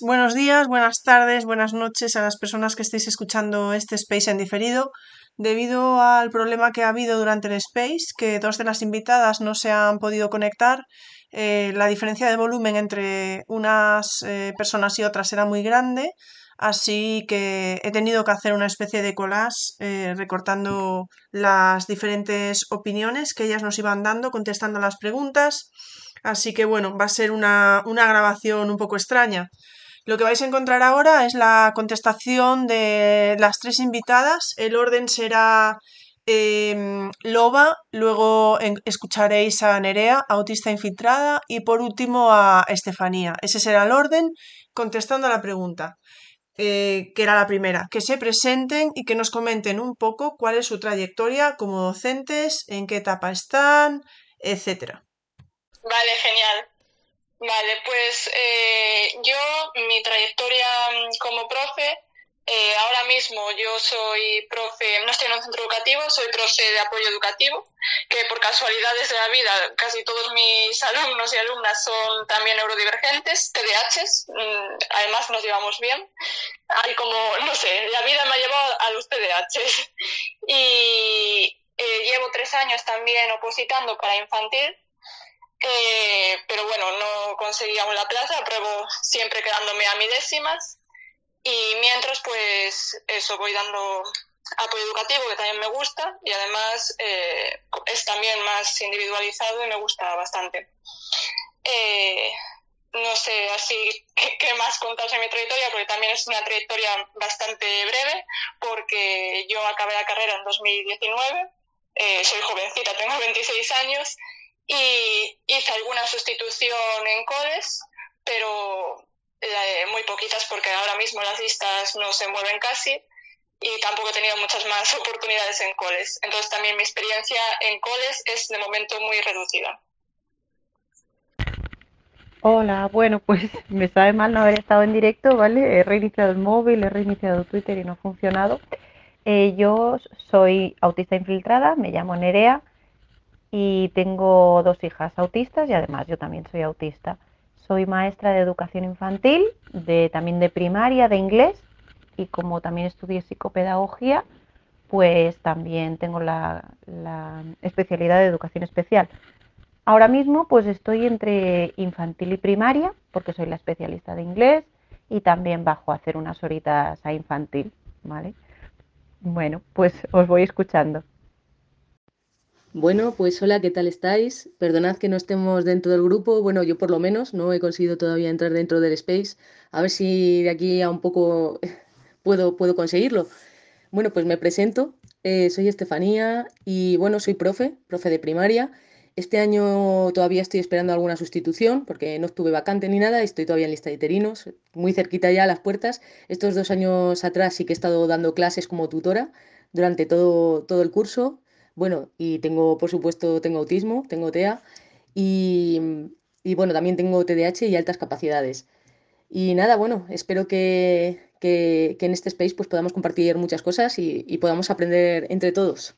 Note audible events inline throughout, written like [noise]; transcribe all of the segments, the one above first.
Buenos días, buenas tardes, buenas noches a las personas que estéis escuchando este space en diferido. Debido al problema que ha habido durante el space, que dos de las invitadas no se han podido conectar, eh, la diferencia de volumen entre unas eh, personas y otras era muy grande, así que he tenido que hacer una especie de collage eh, recortando las diferentes opiniones que ellas nos iban dando, contestando las preguntas. Así que bueno, va a ser una, grabación un poco extraña. Lo que vais a encontrar ahora es la contestación de las tres invitadas. El orden será em, Loba, luego escucharéis a Nerea, autista infiltrada, y por último a Estefanía. Ese será el orden contestando a la pregunta, eh, que era la primera. Que se presenten y que nos comenten un poco cuál es su trayectoria como docentes, en qué etapa están, etcétera. Vale, genial. Vale, pues eh, yo, mi trayectoria mm, como profe, eh, ahora mismo yo soy profe, no estoy en un centro educativo, soy profe de apoyo educativo, que por casualidades de la vida casi todos mis [laughs] alumnos y alumnas son también neurodivergentes, TDAHs, mm, además nos llevamos bien. Hay como, no sé, la vida me ha llevado a los TDAHs. [laughs] Y eh, llevo tres años también opositando para infantil eh, pero bueno, no conseguí aún la plaza, apruebo siempre quedándome a mi décimas. Y mientras, pues eso, voy dando apoyo educativo, que también me gusta, y además eh, es también más individualizado y me gusta bastante. Eh, no sé así [laughs] qué, más contarse mi trayectoria, porque también es una trayectoria bastante breve, porque yo acabé la carrera en 2019, soy jovencita, tengo 26 años, y hice alguna sustitución en coles, pero muy poquitas porque ahora mismo las listas no se mueven casi y tampoco he tenido muchas más [laughs] oportunidades en coles. Entonces también mi experiencia en coles es de momento muy reducida. Hola, bueno, pues [laughs] me sabe mal no haber estado en directo, ¿vale? He reiniciado el móvil, he reiniciado Twitter y no ha funcionado. Eh, yo soy autista infiltrada, me llamo Nerea y tengo dos hijas autistas y además yo también soy autista. Soy maestra de educación infantil, de, también de primaria, de inglés y como también estudié psicopedagogía, pues también tengo la, especialidad de educación especial. Ahora mismo pues estoy entre infantil y primaria porque soy la especialista de inglés y también bajo a hacer unas horitas a infantil, ¿vale? Bueno, pues os voy escuchando. Bueno, pues hola, ¿qué tal estáis? Perdonad que no estemos dentro del grupo. Bueno, yo por lo menos no he conseguido todavía entrar dentro del space. A ver si de aquí a un poco [laughs] puedo, puedo conseguirlo. Bueno, pues me presento. Eh, soy Estefanía y bueno, soy profe, profe de primaria. Este año todavía estoy esperando alguna sustitución porque no estuve vacante ni nada, estoy todavía en lista de interinos, muy cerquita ya a las puertas. Estos dos años atrás sí que he estado dando clases como tutora durante todo, todo el curso bueno, y tengo, por supuesto, tengo autismo, tengo TEA y, bueno, también tengo TDAH y altas capacidades. Y nada, bueno, espero que, en este space pues podamos compartir muchas cosas y, podamos aprender entre todos.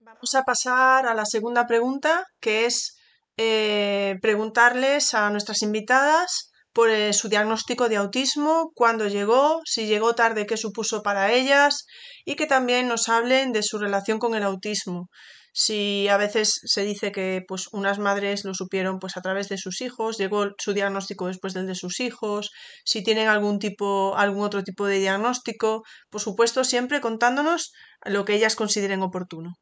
Vamos a pasar a la segunda pregunta, que es eh, preguntarles a nuestras invitadas por eh, su diagnóstico de autismo, cuándo llegó, si llegó tarde, qué supuso para ellas y que también nos hablen de su relación con el autismo. Si a veces se dice que pues unas madres lo supieron pues a través de sus hijos, llegó su diagnóstico después del de sus hijos, si tienen algún tipo algún otro tipo de diagnóstico, por supuesto siempre contándonos lo que ellas consideren oportuno.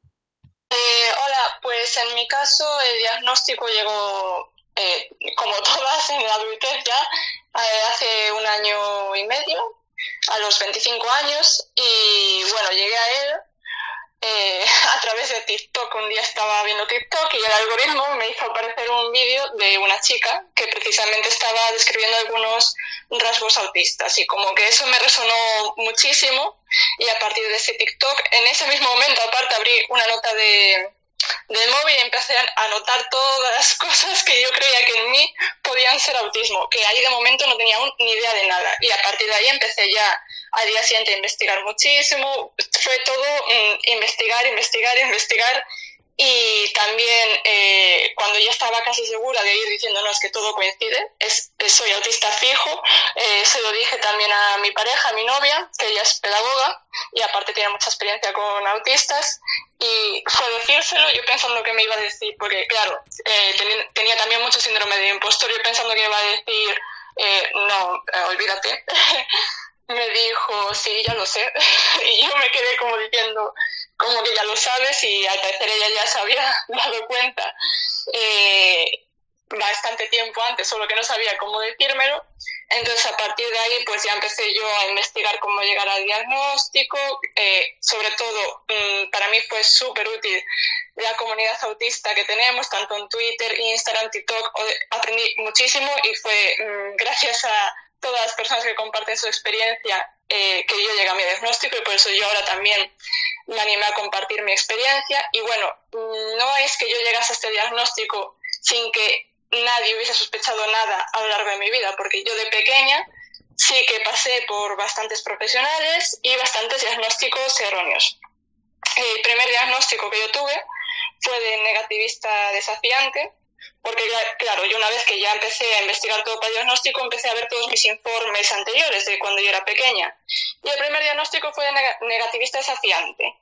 Eh, hola, pues en mi caso el diagnóstico llegó eh, como todas [laughs] en la adultez ya, eh, hace un año y medio, a los 25 años, y bueno, llegué a él eh, [laughs] a través de TikTok. Un día estaba viendo TikTok y el algoritmo me hizo aparecer un vídeo de una chica que precisamente estaba describiendo algunos rasgos autistas y como que eso me resonó muchísimo y a partir de ese TikTok, en ese mismo momento aparte abrí una nota de, del móvil empecé a anotar todas las [laughs] cosas que yo creía que en mí podían ser autismo, que ahí de momento no tenía ni idea de nada. Y a partir de ahí empecé ya al día siguiente a investigar muchísimo. Fue todo mm, investigar, investigar, investigar y también eh, cuando ya estaba casi segura de ir diciendo, no, es que todo coincide, es, soy autista fijo, eh, se lo dije también a mi pareja, a mi novia, que ella es pedagoga y aparte tiene mucha experiencia con autistas, y fue decírselo yo pensando que me iba a decir, porque claro, eh, tenía, tenía, también mucho síndrome de impostor, yo pensando que me iba a decir, no, olvídate. [laughs] me dijo, sí, ya lo sé. [laughs] y yo me quedé como diciendo, como que ya lo sabes y al parecer ella ya se había [laughs] dado cuenta eh, bastante tiempo antes, solo que no sabía cómo decírmelo. Entonces a partir de ahí pues ya empecé yo a investigar cómo llegar al diagnóstico. Eh, sobre todo mm, para mí fue súper útil la comunidad autista que tenemos, tanto en Twitter, Instagram, TikTok. Aprendí muchísimo y fue mm, gracias a todas las personas que comparten su experiencia eh, que yo llegué a mi diagnóstico y por eso yo ahora también me animé a compartir mi experiencia. Y bueno, no es que yo llegase a este diagnóstico sin que nadie hubiese sospechado nada a lo largo de mi vida, porque yo de pequeña sí que pasé por bastantes profesionales y bastantes diagnósticos erróneos. El primer diagnóstico que yo tuve fue de negativista desafiante, porque claro, yo una vez que ya empecé a investigar todo para diagnóstico, empecé a ver todos mis informes anteriores de cuando yo era pequeña. Y el primer diagnóstico fue de negativista desafiante.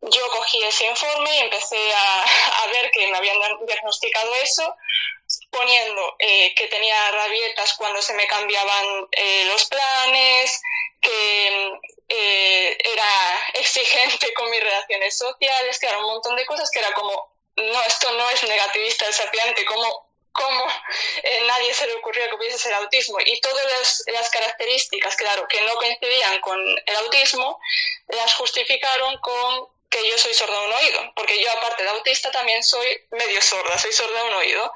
Yo cogí ese informe y empecé a, [laughs] ver que me habían diagnosticado eso, poniendo eh, que tenía rabietas cuando se me cambiaban eh, los planes, que eh, era [laughs] exigente con mis relaciones sociales, que era un montón de cosas que era como no, esto no es negativista desafiante, ¿cómo, cómo eh, nadie se le ocurrió que pudiese ser autismo? Y todas las, las, características, claro, que no coincidían con el autismo, las justificaron con que yo soy sorda de un oído, porque yo aparte de autista también soy medio sorda, soy sorda de un oído.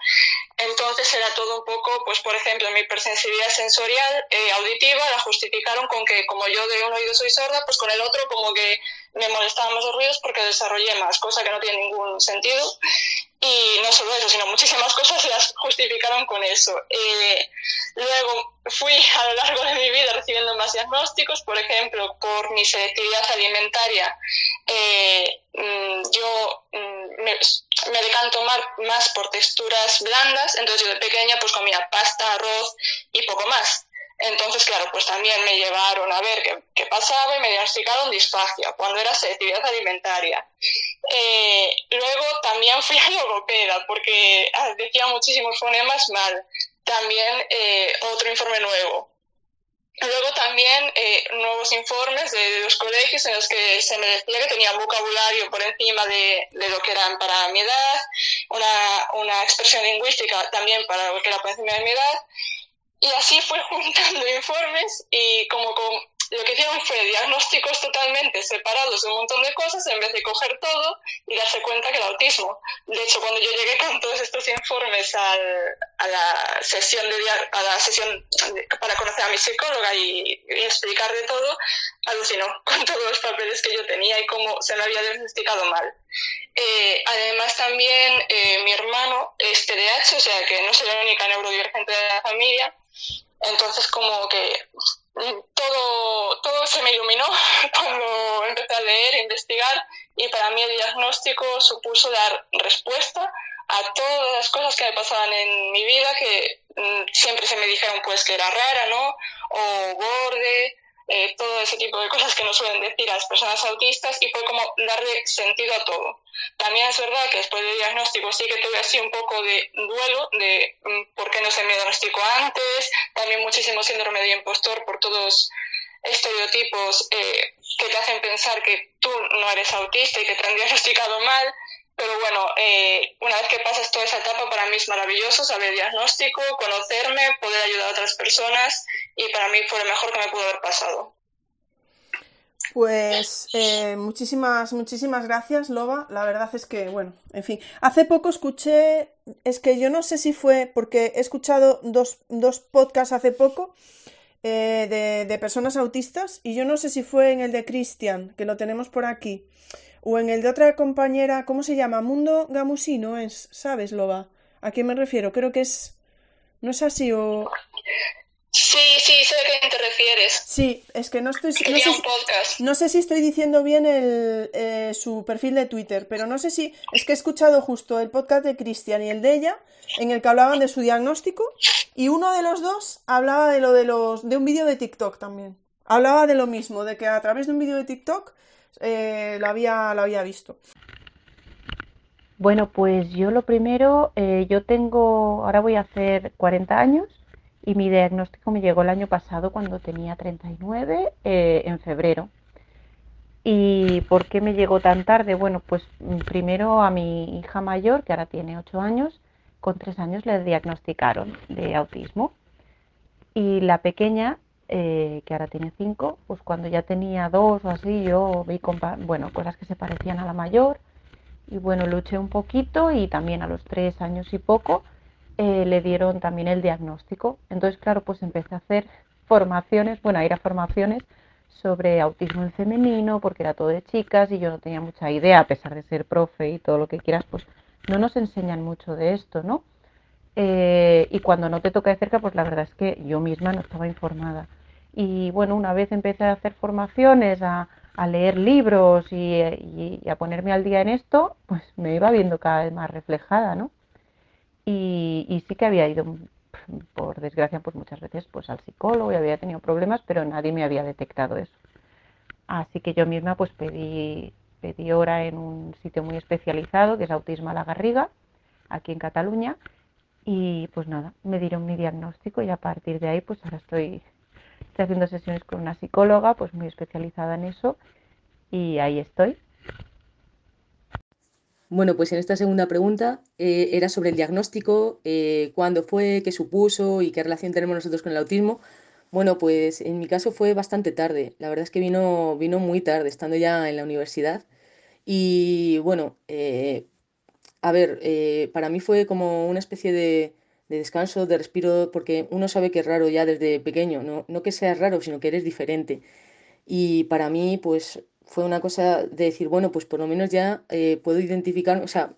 Entonces era todo un poco, pues por ejemplo, mi hipersensibilidad sensorial eh, auditiva la justificaron con que como yo de un oído soy sorda, pues con el otro como que me molestaban más los ruidos porque desarrollé más, cosa que no tiene ningún sentido. Y no solo eso, sino muchísimas cosas las justificaron con eso. Eh, luego fui a lo largo de mi vida recibiendo más diagnósticos, por ejemplo, por mi selectividad alimentaria. Eh, mm, yo mm, me, me, decanto más, más por texturas blandas, entonces yo de pequeña pues comía pasta, arroz y poco más. Entonces, claro, pues también me llevaron a ver qué, qué pasaba y me diagnosticaron disfagia cuando era selectividad alimentaria. Eh, luego también [laughs] fui a logopeda porque ah, decía muchísimos fonemas mal. También eh, otro informe nuevo. Luego también eh, nuevos informes de, los colegios en los que se me decía que tenía vocabulario por encima de, de lo que eran para mi edad, una, una, expresión lingüística también para lo que era por encima de mi edad, y así fue [laughs] juntando informes y como con, lo que hicieron fue diagnósticos totalmente separados de un montón de cosas en vez de coger todo y darse cuenta que el autismo. De hecho, cuando yo llegué con todos estos informes al, a la sesión de a la sesión para conocer a mi psicóloga y, explicar de todo, alucinó [laughs] con todos los papeles que yo tenía y cómo se me había diagnosticado mal. Eh, además también eh, mi hermano es TDAH, o sea que no soy la única neurodivergente de la familia, entonces como que todo, todo se me iluminó [laughs] cuando empecé a leer, investigar y para mí el diagnóstico supuso dar respuesta a todas las cosas que me pasaban en mi vida que mm, siempre se me dijeron pues que era rara, ¿no? O borde, eh, todo ese tipo de cosas que nos suelen decir a las personas autistas y fue como darle sentido a todo. También es verdad que después del diagnóstico sí que tuve así un poco de duelo de mm, por qué no se me diagnosticó antes, también muchísimo síndrome de impostor por todos estereotipos eh, que te hacen pensar que tú no eres autista y que te han diagnosticado mal. Pero bueno, eh, una vez que pasas toda esa etapa, para mí es maravilloso saber diagnóstico, conocerme, poder ayudar a otras personas y para mí fue lo mejor que me pudo haber pasado. Pues eh, muchísimas, muchísimas gracias, Loba. La verdad es que, bueno, en fin. Hace poco escuché, es que yo no sé si fue, porque he escuchado dos, dos podcasts hace poco eh, de, de, personas autistas y yo no sé si fue en el de Cristian, que lo tenemos por aquí, o en el de otra compañera, ¿cómo se llama? Mundo Gamusino es, ¿sabes, Loba? ¿A qué me refiero? Creo que es... ¿No es así o...? Sí, sí, sé a qué te refieres. Sí, es que no estoy... No sé, podcast. no sé si estoy diciendo bien el, eh, su perfil de Twitter, pero no sé si... Es que he escuchado justo el podcast de Cristian y el de ella, en el que hablaban de su diagnóstico, y uno de los dos hablaba de lo de los... de un vídeo de TikTok también. Hablaba de lo mismo, de que a través de un vídeo de TikTok eh, lo, había, lo había visto. Bueno, pues yo lo primero, eh, yo tengo, ahora voy a hacer 40 años y mi diagnóstico me llegó el año pasado cuando tenía 39, eh, en febrero. ¿Y por qué me llegó tan tarde? Bueno, pues primero a mi hija mayor, que ahora tiene 8 años, con 3 años le diagnosticaron de autismo. Y la pequeña, eh, que ahora tiene 5, pues cuando ya tenía 2 o así, yo vi bueno, cosas que se parecían a la mayor y bueno, luché un poquito y también a los tres años y poco eh, le dieron también el diagnóstico. Entonces, claro, pues empecé a hacer formaciones, bueno, a ir a formaciones sobre autismo en femenino, porque era todo de chicas y yo no tenía mucha idea, a pesar de ser profe y todo lo que quieras, pues no nos enseñan mucho de esto, ¿no? Eh, y cuando no te toca de cerca, pues la verdad es que yo misma no estaba informada. Y bueno, una vez empecé a hacer formaciones, a, leer libros y, a ponerme al día en esto, pues me iba viendo cada vez más reflejada, ¿no? Y, sí que había ido, por desgracia, pues muchas veces pues al psicólogo y había tenido problemas, pero nadie me había detectado eso. Así que yo misma pues pedí, pedí hora en un sitio muy especializado, que es Autismo a la Garriga, aquí en Cataluña, y pues nada, me dieron mi diagnóstico y a partir de ahí pues ahora estoy Estoy haciendo sesiones con una psicóloga, pues muy especializada en eso, y ahí estoy. Bueno, pues en esta segunda pregunta eh, era sobre el diagnóstico, eh, cuándo fue, qué supuso y qué relación tenemos nosotros con el autismo. Bueno, pues en mi caso fue bastante tarde. La verdad es que vino, vino muy tarde, estando ya en la universidad. Y bueno, eh, a ver, para mí fue como una especie de, de descanso, de respiro, porque uno sabe que es raro ya desde pequeño, no, no que seas raro, sino que eres diferente. Y para mí, pues fue una cosa de decir, bueno, pues por lo menos ya eh, puedo identificar, o sea,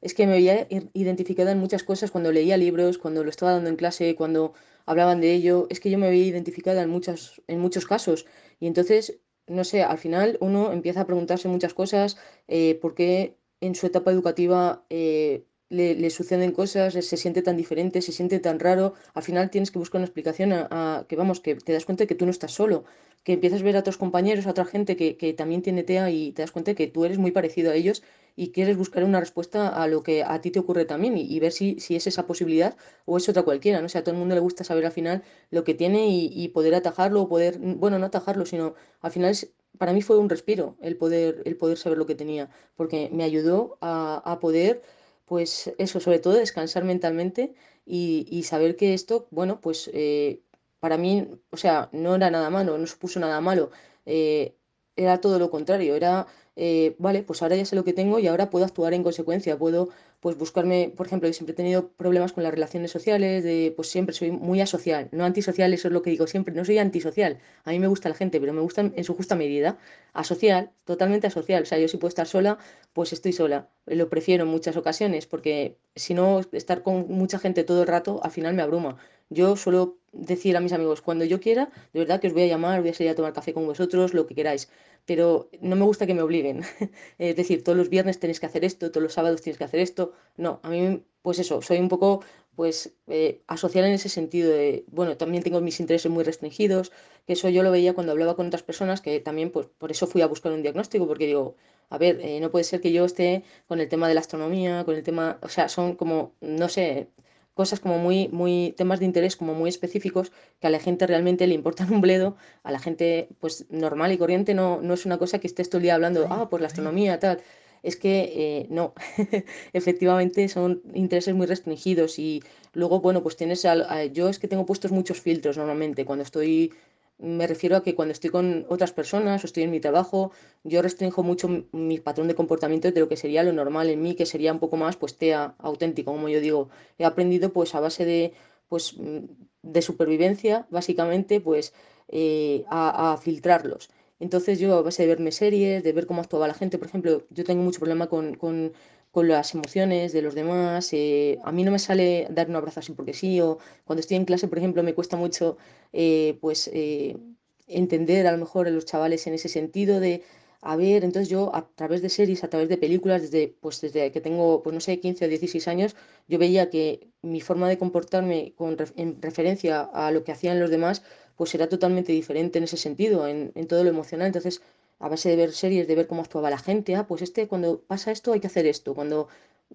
es que me había identificada en muchas cosas cuando leía libros, cuando lo estaba dando en clase, cuando hablaban de ello, es que yo me había identificada en, muchas, en muchos casos. Y entonces, no sé, al final uno empieza a preguntarse muchas cosas, eh, por qué en su etapa educativa eh, le, suceden cosas, se siente tan diferente, se siente tan raro, al final tienes que buscar una explicación a, que, vamos, que te das cuenta de que tú no estás solo, que empiezas a ver a otros compañeros, a otra gente que, que, también tiene TEA y te das cuenta de que tú eres muy parecido a ellos y quieres buscar una respuesta a lo que a ti te ocurre también y, ver si, si, es esa posibilidad o es otra cualquiera, ¿no? O sea, a todo el mundo le gusta saber al final lo que tiene y, y poder atajarlo o poder, bueno, no atajarlo, sino al final es, para mí fue un respiro el poder, el poder saber lo que tenía, porque me ayudó a, a poder pues eso, sobre todo descansar mentalmente y, saber que esto, bueno, pues eh, para mí, o sea, no era nada malo, no supuso nada malo, eh, era todo lo contrario, era eh, vale, pues ahora ya sé lo que tengo y ahora puedo actuar en consecuencia, puedo pues buscarme, por ejemplo, yo siempre he tenido problemas con las relaciones sociales, de pues siempre soy muy asocial, no antisocial, eso es lo que digo siempre, no soy antisocial, a mí me gusta la gente, pero me gusta en su justa medida, asocial, totalmente asocial, o sea, yo si puedo estar sola, pues estoy sola, lo prefiero en muchas ocasiones, porque si no, estar con mucha gente todo el rato, al final me abruma. Yo suelo decir a mis amigos, cuando yo quiera, de verdad que os voy a llamar, voy a salir a tomar café con vosotros, lo que queráis, pero no me gusta que me obliguen. [laughs] es decir, todos los viernes tenéis que hacer esto, todos los sábados tienes que hacer esto. No, a mí, pues eso, soy un poco pues eh, asociar en ese sentido de, bueno, también tengo mis intereses muy restringidos, que eso yo lo veía cuando hablaba con otras personas, que también, pues por eso fui a buscar un diagnóstico, porque digo, a ver, eh, no puede ser que yo esté con el tema de la astronomía, con el tema, o sea, son como, no sé, cosas como muy, muy, temas de interés como muy específicos que a la gente realmente le importan un bledo, a la gente pues normal y corriente no, no es una cosa que estés todo el día hablando, ah, pues la astronomía, tal. Es que eh, no, [laughs] efectivamente son intereses muy restringidos y luego, bueno, pues tienes, al, yo es que tengo puestos muchos filtros normalmente cuando estoy me refiero a que cuando estoy con otras personas o estoy en mi trabajo, yo restringo mucho mi patrón de comportamiento de lo que sería lo normal en mí, que sería un poco más pues TEA auténtico, como yo digo. He aprendido pues a base de pues de supervivencia, básicamente, pues eh, a, filtrarlos. Entonces yo a base de verme series, de ver cómo actuaba la gente, por ejemplo, yo tengo mucho problema con, con las emociones de los demás, eh, a mí no me sale dar un abrazo así porque sí, o cuando estoy en clase, por ejemplo, me cuesta mucho eh, pues entender a lo mejor a los chavales en ese sentido de a ver, entonces yo a través de series, a través de películas, desde, pues desde que tengo, pues no sé, 15 o 16 años, yo veía que mi forma de comportarme con, en referencia a lo que hacían los demás, pues era totalmente diferente en ese sentido, en, en todo lo emocional. Entonces, a base de ver series, de ver cómo actuaba la gente, ah, pues este, cuando pasa esto hay que hacer esto, cuando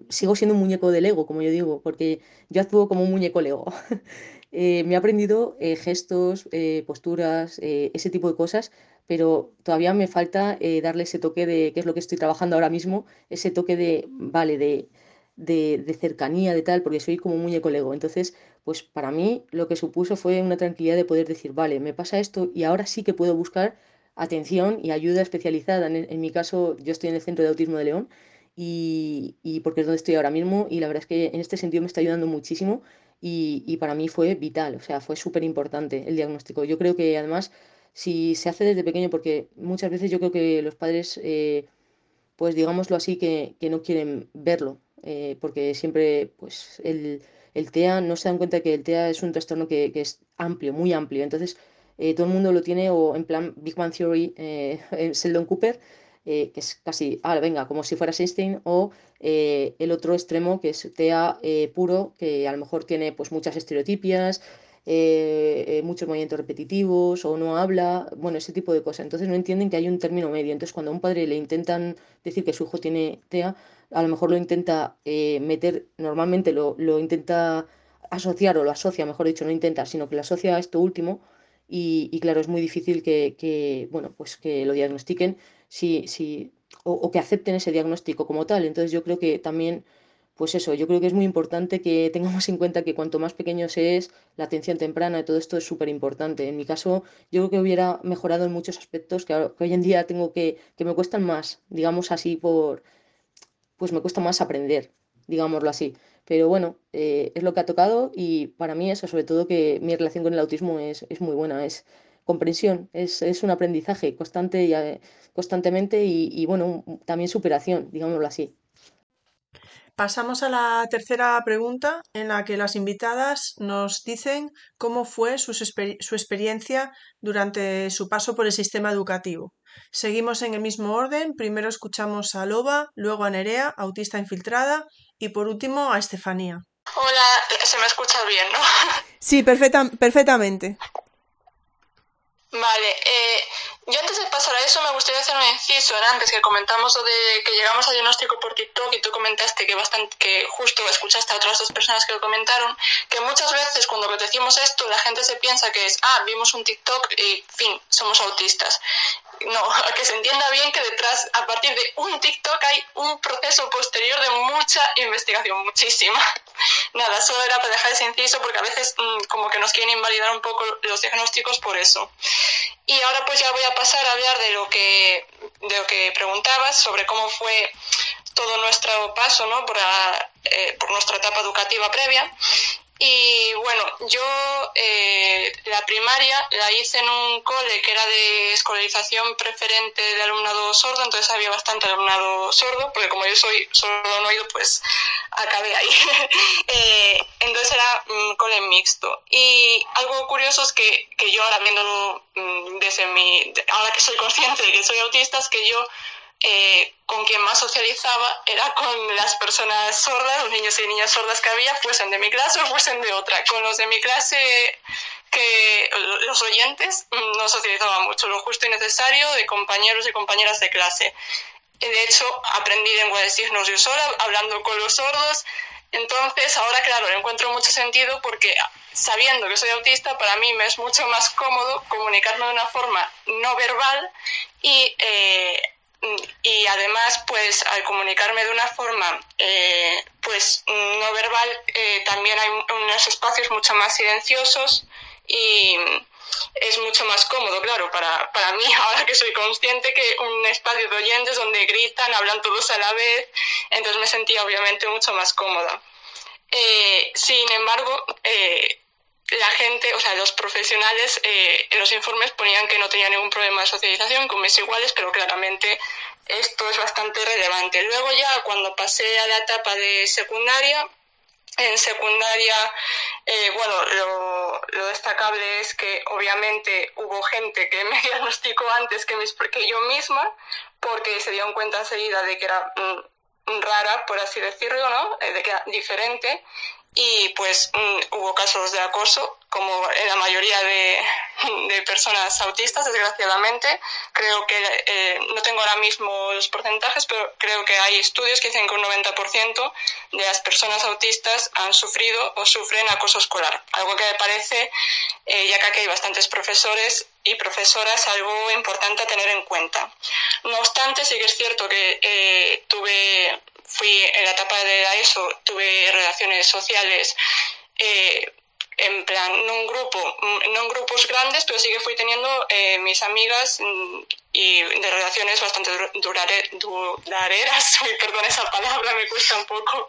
sigo siendo un muñeco de Lego, como yo digo, porque yo actúo como un muñeco Lego. [laughs] Eh, me he aprendido eh, gestos, eh, posturas, ese tipo de cosas, pero todavía me falta darle ese toque de, qué es lo que estoy trabajando ahora mismo, ese toque de, vale, de, de, cercanía, de tal, porque soy como un muñeco Lego. Entonces, pues para mí lo que supuso fue una tranquilidad de poder decir, vale, me pasa esto y ahora sí que puedo buscar atención y ayuda especializada. En, mi caso, yo estoy en el Centro de Autismo de León y, y, porque es donde estoy ahora mismo y la verdad es que en este sentido me está ayudando muchísimo y, para mí fue vital, o sea, fue súper importante el diagnóstico. Yo creo que además, si se hace desde pequeño, porque muchas veces yo creo que los padres, eh, pues digámoslo así, que, no quieren verlo, eh, porque siempre, pues el, el, TEA, no se dan cuenta que el TEA es un trastorno que, que es amplio, muy amplio. Entonces, eh, todo el mundo lo tiene, o en plan Big Bang Theory, en [laughs] Sheldon Cooper, eh, que es casi, ah, venga, como si fuera Einstein, o eh, el otro extremo, que es TEA eh, puro, que a lo mejor tiene pues muchas estereotipias, muchos movimientos repetitivos, o no habla, bueno, ese tipo de cosas. Entonces no entienden que hay un término medio. Entonces cuando a un padre le intentan decir que su hijo tiene TEA, a lo mejor lo intenta meter, normalmente lo, lo intenta asociar o lo asocia, mejor dicho, no intenta, sino que lo asocia a esto último y, claro, es muy difícil que, bueno, pues que lo diagnostiquen si, si, o, que acepten ese diagnóstico como tal. Entonces yo creo que también, pues eso, yo creo que es muy importante que [laughs] tengamos en cuenta que cuanto más pequeño se es, la atención temprana y todo esto es súper importante. En mi caso, yo creo que hubiera mejorado en muchos aspectos que, hoy en día tengo que, que me cuestan más, digamos así, por, pues me cuesta más aprender, digámoslo así. Pero bueno, eh, es lo que ha tocado y para mí eso, sobre todo que mi relación con el autismo es, muy buena, es comprensión, es, un aprendizaje constante y, eh, constantemente y, bueno, también superación, digámoslo así. Pasamos a la tercera pregunta en la que las invitadas nos dicen cómo fue su, su, experiencia durante su paso por el sistema educativo. Seguimos en el mismo orden. Primero escuchamos a Loba, luego a Nerea, autista infiltrada, y por último a Estefanía. Hola, se me escucha bien, ¿no? [laughs] Sí, perfectamente. Vale, eh, yo antes de pasar a eso me gustaría hacer un inciso antes que comentamos lo de que llegamos al diagnóstico por TikTok y tú comentaste que bastante que justo escuchaste a otras dos personas que lo comentaron que muchas veces cuando decimos esto la gente se piensa que es ah vimos un TikTok y fin somos autistas no, que se entienda bien que detrás, a partir de un TikTok, hay un proceso posterior de mucha investigación, muchísima. [laughs] Nada, solo era para dejar ese inciso porque a veces mm, como que nos quieren invalidar un poco los diagnósticos por eso. Y ahora pues ya voy a pasar a hablar de lo que, de lo que preguntabas sobre cómo fue todo nuestro paso ¿no? por, eh, por nuestra etapa educativa previa. Y bueno, yo eh, la primaria la hice en un cole que era de escolarización preferente de alumnado sordo, entonces había bastante alumnado sordo, porque como yo soy sordo no oído, pues acabé ahí. [laughs] eh, entonces era un cole mixto. Y algo curioso es que, que yo ahora viéndolo mm, desde mi, ahora que soy consciente de que soy autista, es que yo eh, con quien más socializaba era con las personas sordas, los niños y niñas sordas que había, fuesen de mi clase o fuesen de otra. Con los de mi clase, que los oyentes, mm, no socializaba mucho, lo justo y necesario de compañeros y compañeras de clase. De hecho, aprendí lengua de signos yo sola, hablando con los sordos. Entonces, ahora, claro, encuentro mucho sentido porque sabiendo que soy autista, para mí me es mucho más cómodo comunicarme de una forma no verbal y eh, y además pues al comunicarme de una forma eh, pues no verbal eh, también hay unos espacios mucho más silenciosos y, es mucho más cómodo, claro, para, para mí, [laughs] ahora que soy consciente, que un espacio de oyentes donde gritan, hablan todos a la vez, entonces me sentía obviamente mucho más cómoda. Eh, sin embargo, eh, la gente, o sea, los profesionales eh, en los informes ponían que no tenía ningún problema de socialización con mis iguales, pero claramente esto es bastante relevante. Luego ya cuando pasé a la etapa de secundaria, en secundaria, eh, bueno, lo, destacable es que obviamente hubo gente que [laughs] me diagnosticó antes que, mis, que yo misma, porque se dieron cuenta enseguida de que era mm, rara, por así decirlo, ¿no? Eh, de que era diferente y pues mm, hubo casos de acoso, como en la mayoría de, de personas autistas, desgraciadamente. Creo que, eh, no tengo ahora mismo los porcentajes, pero creo que hay estudios que dicen que un 90% de las personas autistas han sufrido o sufren acoso escolar, algo que me parece, eh, ya que aquí hay bastantes profesores y profesoras, algo importante a tener en cuenta. No obstante, sí que es cierto que eh, tuve fui en la etapa de la ESO, tuve relaciones sociales eh, en plan, no un grupo, mm, no en grupos grandes, pero sí que fui teniendo eh, mis amigas mm, y de relaciones bastante durare, durareras, [laughs] perdón esa palabra, me cuesta un poco.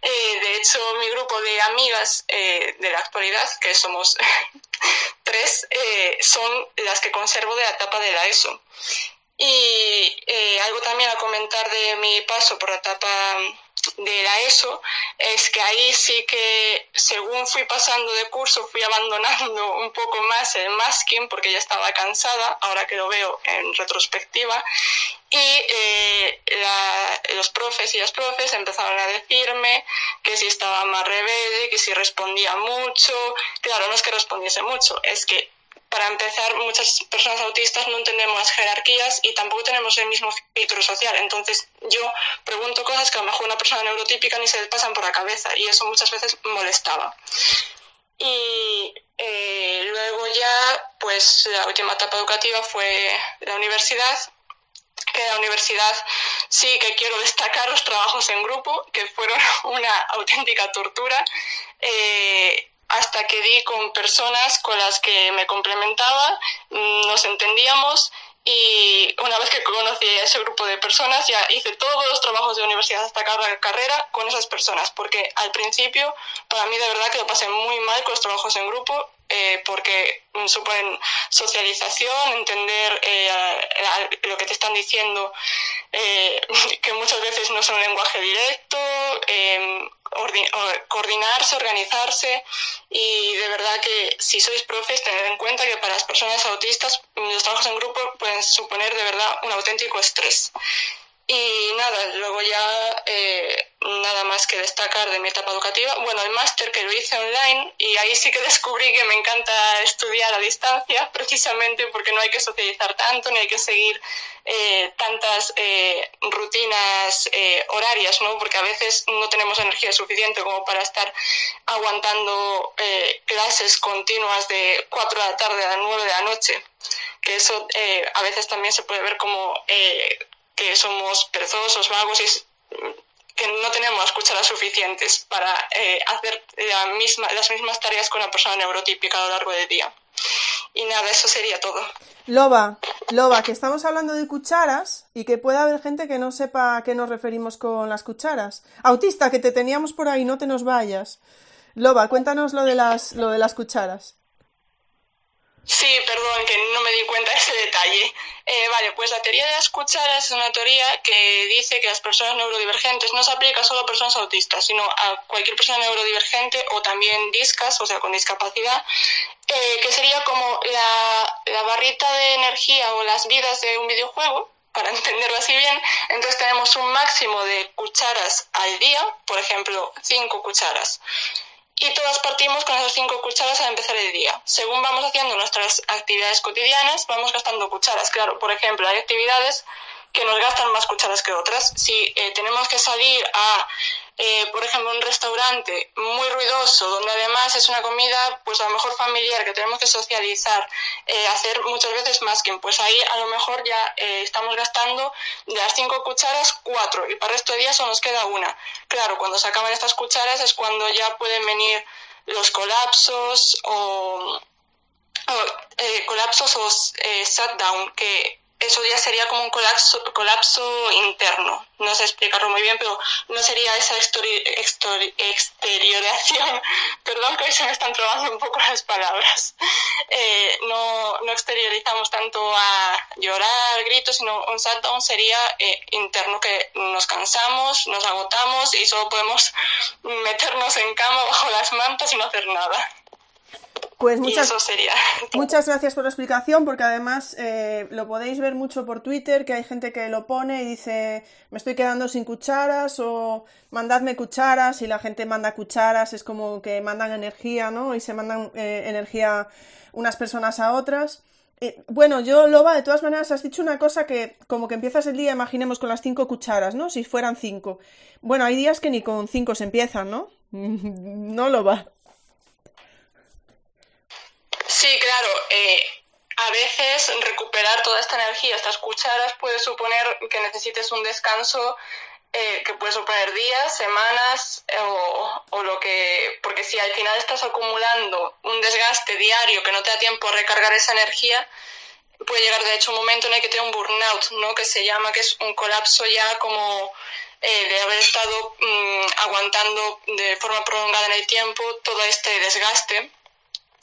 Eh, de hecho, mi grupo de amigas de la actualidad, que somos [laughs] tres, son las que conservo de la etapa de la ESO. Y eh, algo también a comentar de mi paso por la etapa de la ESO es que ahí sí que según fui pasando de curso fui abandonando [laughs] un poco más el masking porque ya estaba cansada, ahora que lo veo en retrospectiva, y eh, los profes y las profes empezaron a decirme que si estaba más rebelde, que si respondía mucho, claro, no es que respondiese mucho, es que para empezar, muchas personas autistas no entendemos las jerarquías y tampoco tenemos el mismo filtro social. Entonces, yo pregunto cosas que a lo mejor una persona neurotípica ni se le pasan por la cabeza y eso muchas veces molestaba. Y eh, luego ya, pues la última etapa educativa fue la universidad, que la universidad sí que quiero destacar los trabajos en grupo, que fueron [laughs] una auténtica tortura. Eh, hasta que di con personas con las que me complementaba, mm, nos entendíamos y una vez que conocí a ese grupo de personas ya hice todos los de universidad hasta la carrera con esas personas, porque al principio para mí de verdad que lo pasé muy mal con los trabajos en grupo, eh, porque suponen socialización, entender eh, lo que te están diciendo, eh, [laughs] que muchas veces no son un lenguaje directo, em, coordinarse, organizarse y de verdad que si sois profes tened en cuenta que para las personas autistas los trabajos en grupo pueden suponer de verdad un auténtico estrés. Y nada, luego ya eh, nada más que destacar de mi etapa educativa. Bueno, el máster que lo hice online y ahí sí que descubrí que me encanta estudiar a distancia, precisamente porque no hay que socializar tanto, ni hay que seguir eh, tantas eh, rutinas horarias, ¿no? Porque a veces no tenemos energía suficiente como para estar aguantando clases continuas de 4 de la tarde a 9 de la noche. Que eso a veces también se puede ver como que somos perezosos, vagos y que no tenemos cucharas suficientes para eh, hacer las mismas tareas con una persona neurotípica a lo largo del día. Y nada, eso sería todo. Loba, Loba, que estamos hablando de cucharas y que puede haber gente que no sepa a qué nos referimos con las cucharas. Autista, que te teníamos por ahí, no te nos vayas. Loba, cuéntanos lo de las, lo de las cucharas. Sí, perdón, que no me di cuenta de ese detalle. Eh, vale, pues la teoría de las cucharas es una teoría que dice que las personas neurodivergentes no se aplica solo a personas autistas, sino a cualquier persona neurodivergente o también discas, o sea, con discapacidad, eh, que sería como la, la barrita de energía o las vidas de un videojuego, para [laughs] entenderlo así bien, entonces tenemos un máximo de cucharas al día, por ejemplo, cinco cucharas y todas partimos con esas cinco cucharas al empezar el día. Según vamos haciendo nuestras actividades cotidianas, vamos gastando cucharas. Claro, por ejemplo, hay actividades que nos gastan más cucharas que otras. Si eh, tenemos que salir a eh, por ejemplo, un restaurante muy ruidoso, donde además es una comida, pues a lo mejor familiar, que tenemos que socializar, eh, hacer muchas veces que pues ahí a lo mejor ya eh, estamos gastando de las cinco cucharas, cuatro, y para el resto de días solo nos queda una. Claro, cuando se acaban estas cucharas es cuando ya pueden venir los colapsos o eh, colapsos o shutdown, que eso ya sería como un colapso, colapso interno. No sé explicarlo muy bien, pero no sería esa exteriorización. [laughs] Perdón que hoy se me están trabando un poco las palabras. [laughs] Eh, no, no, exteriorizamos tanto a llorar, gritos, sino un shutdown sería eh, interno, que nos cansamos, nos agotamos y solo podemos [laughs] meternos en cama bajo las mantas y no hacer nada. Pues muchas, muchas gracias por la explicación, porque además eh, lo podéis ver mucho por Twitter, que hay gente que lo pone y dice, me estoy quedando sin cucharas o mandadme cucharas y la gente manda cucharas, es como que mandan energía, ¿no? Y se mandan eh, energía unas personas a otras. bueno, yo, Loba, de todas maneras, has dicho una cosa que como que empiezas el día, imaginemos, con las cinco cucharas, ¿no? Si fueran cinco. Bueno, hay días que ni con cinco se empiezan, ¿no? [laughs] no, Loba. Sí, claro. Eh, a veces recuperar toda esta energía, estas cucharas, puede suponer que necesites un descanso eh, que puede suponer días, semanas eh, o, lo que... Porque si al final estás acumulando un desgaste diario que no te da tiempo a recargar esa energía, puede llegar de hecho un momento en el que te un burnout, ¿no? Que se llama, que es un colapso ya como... de haber estado mm, aguantando de forma prolongada en el tiempo todo este desgaste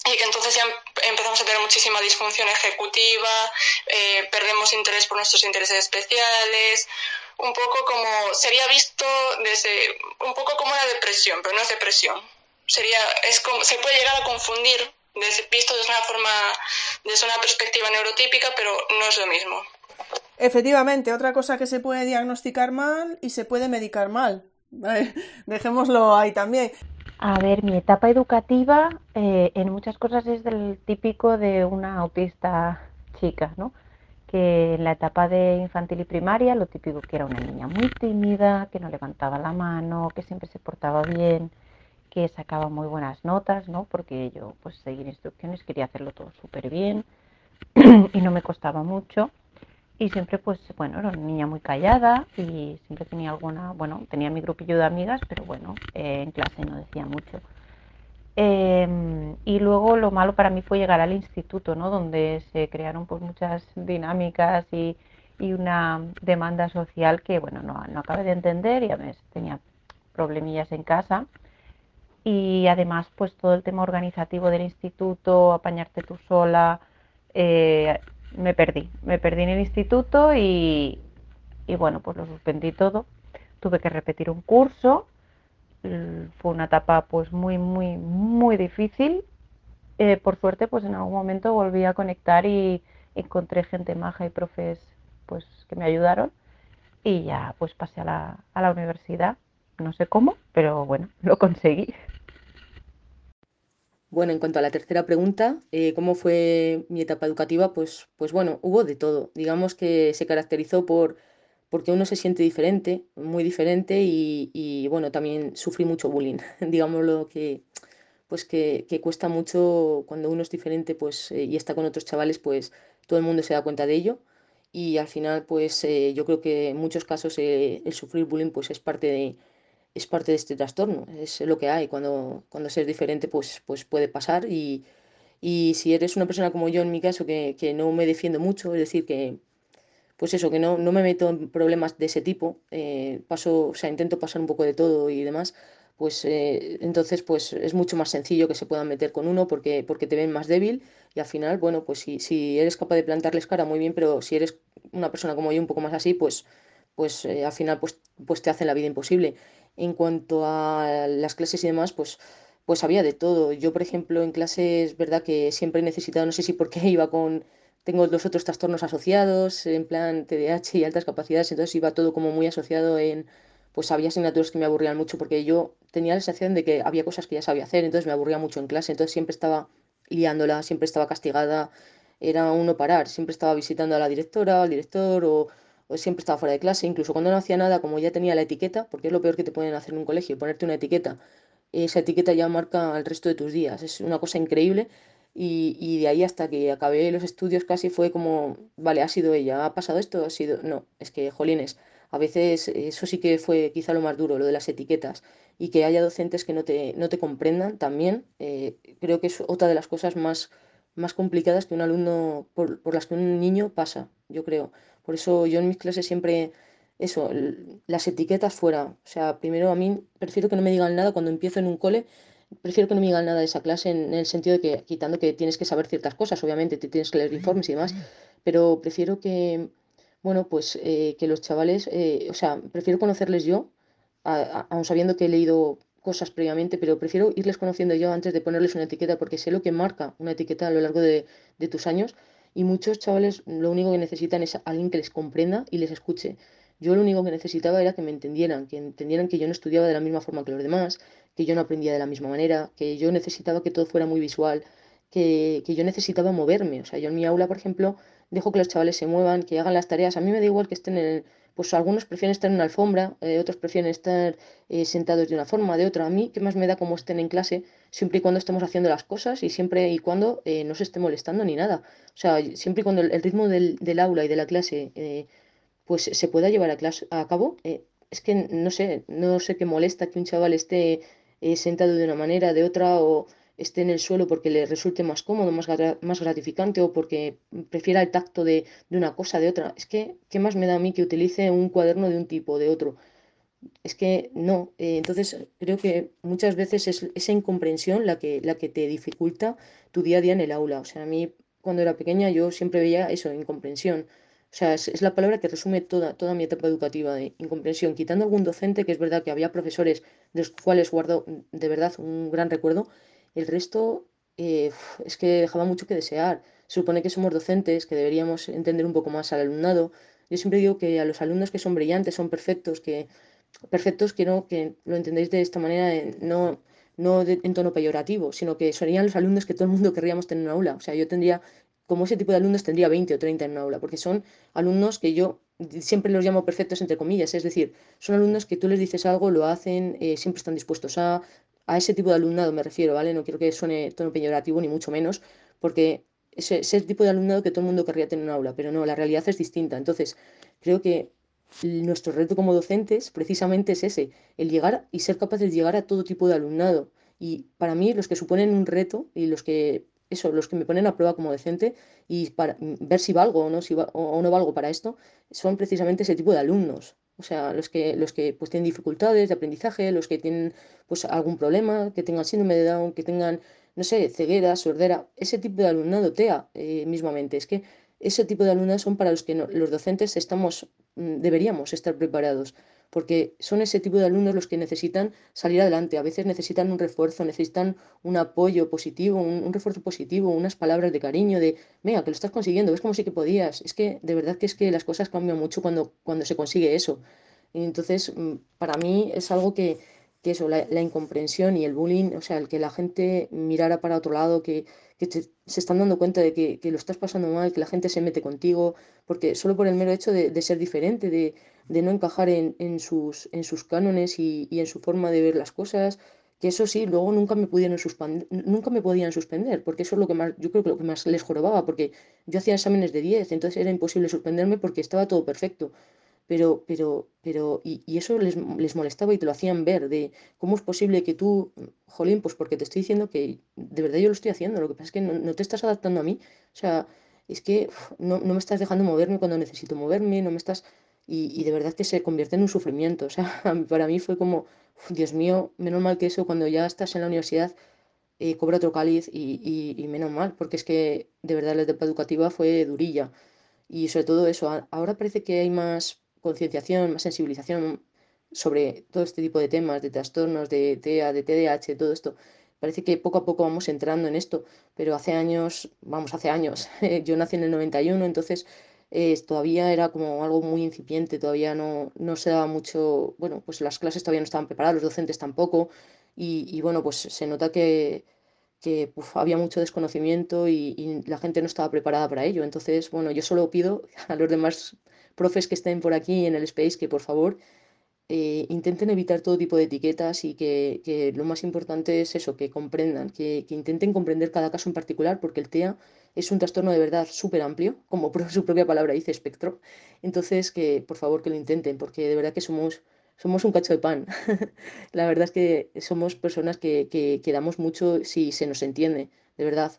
y que entonces ya empezamos a tener muchísima disfunción ejecutiva, eh, perdemos interés por nuestros intereses especiales, un poco como sería visto desde un poco como la depresión, pero no es depresión. Sería es como se puede llegar a confundir visto desde una forma desde una perspectiva neurotípica, pero no es lo mismo. Efectivamente, otra cosa que se puede diagnosticar mal y se puede medicar mal. [laughs] Dejémoslo ahí también. A ver, mi etapa educativa eh, en muchas cosas es del típico de una autista chica, ¿no? Que en la etapa de infantil y primaria lo típico que era una niña muy tímida, que no levantaba la mano, que siempre se portaba bien, que sacaba muy buenas notas, ¿no? Porque yo pues seguir instrucciones quería hacerlo todo súper bien [clears throat] y no me costaba mucho y siempre pues bueno era una niña muy callada y siempre tenía alguna bueno tenía mi grupillo de amigas pero bueno eh, en clase no decía mucho. Em, y luego lo malo para mí fue llegar al instituto no donde se crearon pues muchas dinámicas y, y una demanda social que bueno no, no acabé de entender y a veces tenía problemillas en casa. Y además pues todo el tema organizativo del instituto apañarte tú sola eh, me perdí. Me perdí en el instituto y, bueno, pues lo suspendí todo. Tuve que repetir un curso. Fue una etapa pues muy, muy, muy difícil. Eh, por suerte, pues en algún momento volví a conectar y encontré gente maja y profes pues que me ayudaron y ya pues pasé a la, a la universidad. No sé cómo, pero bueno, lo conseguí. Bueno, en cuanto a la tercera pregunta, eh, ¿cómo fue mi etapa educativa? Pues, pues bueno, hubo de todo. Digamos que se caracterizó por porque uno se siente diferente, muy diferente y, y bueno, también sufrí mucho bullying. [laughs] Digámoslo que pues que, que, cuesta mucho cuando uno es diferente pues eh, y está con otros chavales, pues todo el mundo se da cuenta de ello y al final pues eh, yo creo que en muchos casos el sufrir bullying pues es parte de es parte de este trastorno, es lo que hay. Cuando, cuando ser diferente, pues, pues puede pasar. Y, y si eres una persona como yo, en mi caso, que, que, no me defiendo mucho, es decir, que, pues eso, que no, no me meto en problemas de ese tipo, eh, paso, o sea, intento pasar un poco de todo y demás, pues eh, entonces pues es mucho más sencillo que se puedan meter con uno porque, porque te ven más débil y al final, bueno, pues si, si eres capaz de plantarles cara, muy bien, pero si eres una persona como yo, un poco más así, pues, pues eh, al final pues, pues te hacen la vida imposible. En cuanto a las clases y demás, pues, pues había de todo. Yo, por ejemplo, en clase es verdad que siempre he necesitado, no sé si porque [laughs] iba con, tengo los otros trastornos asociados, en plan TDAH y altas capacidades, entonces iba todo como muy asociado en, pues había asignaturas que me aburrían mucho porque yo tenía la sensación de que había cosas que ya sabía hacer, entonces me aburría mucho en clase, entonces siempre estaba liándola, siempre estaba castigada, era uno parar, siempre estaba visitando a la directora, al director o siempre estaba fuera de clase, incluso cuando no hacía nada, como ya tenía la etiqueta, porque es lo peor que te pueden hacer en un colegio, ponerte una etiqueta, esa etiqueta ya marca el resto de tus días, es una cosa increíble. Y, y de ahí hasta que acabé los estudios casi fue como, vale, ha sido ella, ha pasado esto, ha sido, no, es que, jolines, a veces eso sí que fue quizá lo más duro, lo de las etiquetas, y que haya docentes que no te, no te comprendan también, eh, creo que es otra de las cosas más más complicadas que un alumno, por, por las que un niño pasa, yo creo. Por eso yo en mis clases siempre, eso, las etiquetas fuera. O sea, primero a mí prefiero que no me digan nada cuando empiezo en un cole, prefiero que no me digan nada de esa clase en, el sentido de que, quitando que tienes que saber ciertas cosas, obviamente, te tienes que leer informes y demás, pero prefiero que, bueno, pues eh, que los chavales, eh, o sea, prefiero conocerles yo, aun sabiendo que he leído cosas previamente, pero prefiero irles conociendo yo antes de ponerles una etiqueta, porque sé lo que marca una etiqueta a lo largo de, de tus años y muchos chavales lo único que necesitan es alguien que les comprenda y les escuche. Yo lo único que necesitaba era que me entendieran, que entendieran que yo no estudiaba de la misma forma que los demás, que yo no aprendía de la misma manera, que yo necesitaba que todo fuera muy visual, que, que yo necesitaba moverme. O sea, yo en mi aula, por ejemplo, dejo que los chavales se muevan, que hagan las tareas. A mí me da igual que estén en, pues algunos prefieren estar en una alfombra, eh, otros prefieren estar eh, sentados de una forma, de otra. A mí, ¿qué más me da como estén en clase, siempre y cuando estemos haciendo las cosas y siempre y cuando eh, no se esté molestando ni nada? O sea, siempre y cuando el, ritmo del, aula y de la clase pues se pueda llevar a, clase, a cabo, es que no sé, no sé qué molesta que un chaval esté sentado de una manera, de otra, o esté en el suelo porque le resulte más cómodo, más, más gratificante o porque prefiera el tacto de, una cosa, de otra. Es que, ¿qué más me da a mí que utilice un cuaderno de un tipo o de otro? Es que no. Eh, entonces, creo que muchas veces es esa incomprensión la que, la que te dificulta tu día a día en el aula. O sea, a mí cuando era pequeña yo siempre veía eso, incomprensión. O sea, es, es, la palabra que resume toda, toda mi etapa educativa de incomprensión. Quitando algún docente, que es verdad que había profesores de los cuales guardo de verdad un gran recuerdo, el resto eh, es que dejaba mucho que desear. Se supone que somos docentes, que deberíamos entender un poco más al alumnado. Yo siempre digo que a los alumnos que son brillantes, son perfectos, que perfectos quiero que lo entendéis de esta manera, no, no en tono peyorativo, sino que serían los alumnos que todo el mundo querríamos tener en una aula. O sea, yo tendría, como ese tipo de alumnos, tendría 20 o 30 en una aula, porque son alumnos que yo siempre los llamo perfectos entre comillas, es decir, son alumnos que tú les dices algo, lo hacen, eh, siempre están dispuestos a, a ese tipo de alumnado me refiero, ¿vale? No quiero que suene tono peyorativo ni mucho menos, porque ese, ese tipo de alumnado que todo el mundo querría tener en un aula, pero no, la realidad es distinta. Entonces, creo que nuestro reto como docentes precisamente es ese, el llegar y ser capaces de llegar a todo tipo de alumnado. Y para mí los que suponen un reto y los que eso, los que me ponen a prueba como docente y para ver si valgo o no, si o no valgo para esto, son precisamente ese tipo de alumnos. O sea, los que, los que pues, tienen dificultades de aprendizaje, los que tienen pues, algún problema, que tengan síndrome de Down, que tengan, no sé, ceguera, sordera, ese tipo de alumnado TEA eh, mismamente. Es que ese tipo de alumnos son para los que los docentes estamos, mm, deberíamos estar preparados porque son ese tipo de alumnos los que necesitan salir adelante, a veces necesitan un refuerzo, necesitan un apoyo positivo, un, refuerzo positivo, unas palabras de cariño, de, venga, que lo estás consiguiendo, ves como sí que podías, es que de verdad que es que las cosas cambian mucho cuando, cuando se consigue eso. Entonces, mm, para mí es algo que, que eso, la, incomprensión y el bullying, o sea, el que la gente mirara para otro lado, que, se están dando cuenta de que, que, lo estás pasando mal, que la gente se mete contigo, porque solo por el mero hecho de, ser diferente, de, de no encajar en, en, sus, en sus cánones y, y, en su forma de ver las cosas, que eso sí, luego nunca me pudieron nunca me podían suspender, porque eso es lo que más, yo creo que lo que más les jorobaba, porque yo hacía exámenes de 10, entonces era imposible suspenderme porque estaba todo perfecto. Pero, pero, pero, y, y eso les, les, molestaba y te lo hacían ver, de cómo es posible que tú, jolín, pues porque te estoy diciendo que de verdad yo lo estoy haciendo, lo que pasa es que no, no te estás adaptando a mí, o sea, es que no, no me estás dejando moverme cuando necesito moverme, no me estás y, de verdad que se convierte en un sufrimiento. O sea, [laughs] para mí fue como, Dios mío, menos mal que eso cuando ya estás en la universidad eh, cobra otro cáliz y, y, menos mal, porque es que de verdad la etapa educativa fue durilla. Y sobre todo eso, ahora parece que hay más concienciación, más sensibilización sobre todo este tipo de temas, de trastornos, de TEA, de TDAH, todo esto. Parece que poco a poco vamos entrando en esto, pero hace años, vamos, hace años, [laughs] yo nací en el 91, entonces todavía era como algo muy incipiente, todavía no, no se daba mucho, bueno, pues las clases todavía no estaban preparadas, los docentes tampoco, y, bueno, pues se nota que, había mucho desconocimiento y, la gente no estaba preparada para ello. Entonces, bueno, yo solo pido [laughs] a los demás profes que estén por aquí en el Space que por favor eh, intenten evitar todo tipo de etiquetas y que, lo más importante es eso, que comprendan, que, que, intenten comprender cada caso en particular, porque el TEA es un trastorno de verdad súper amplio, como [laughs] su propia palabra dice, espectro. Entonces, que por favor que lo intenten, porque de verdad que somos, somos un cacho de pan. [laughs] La verdad es que somos personas que, que, que damos mucho si se nos entiende, de verdad.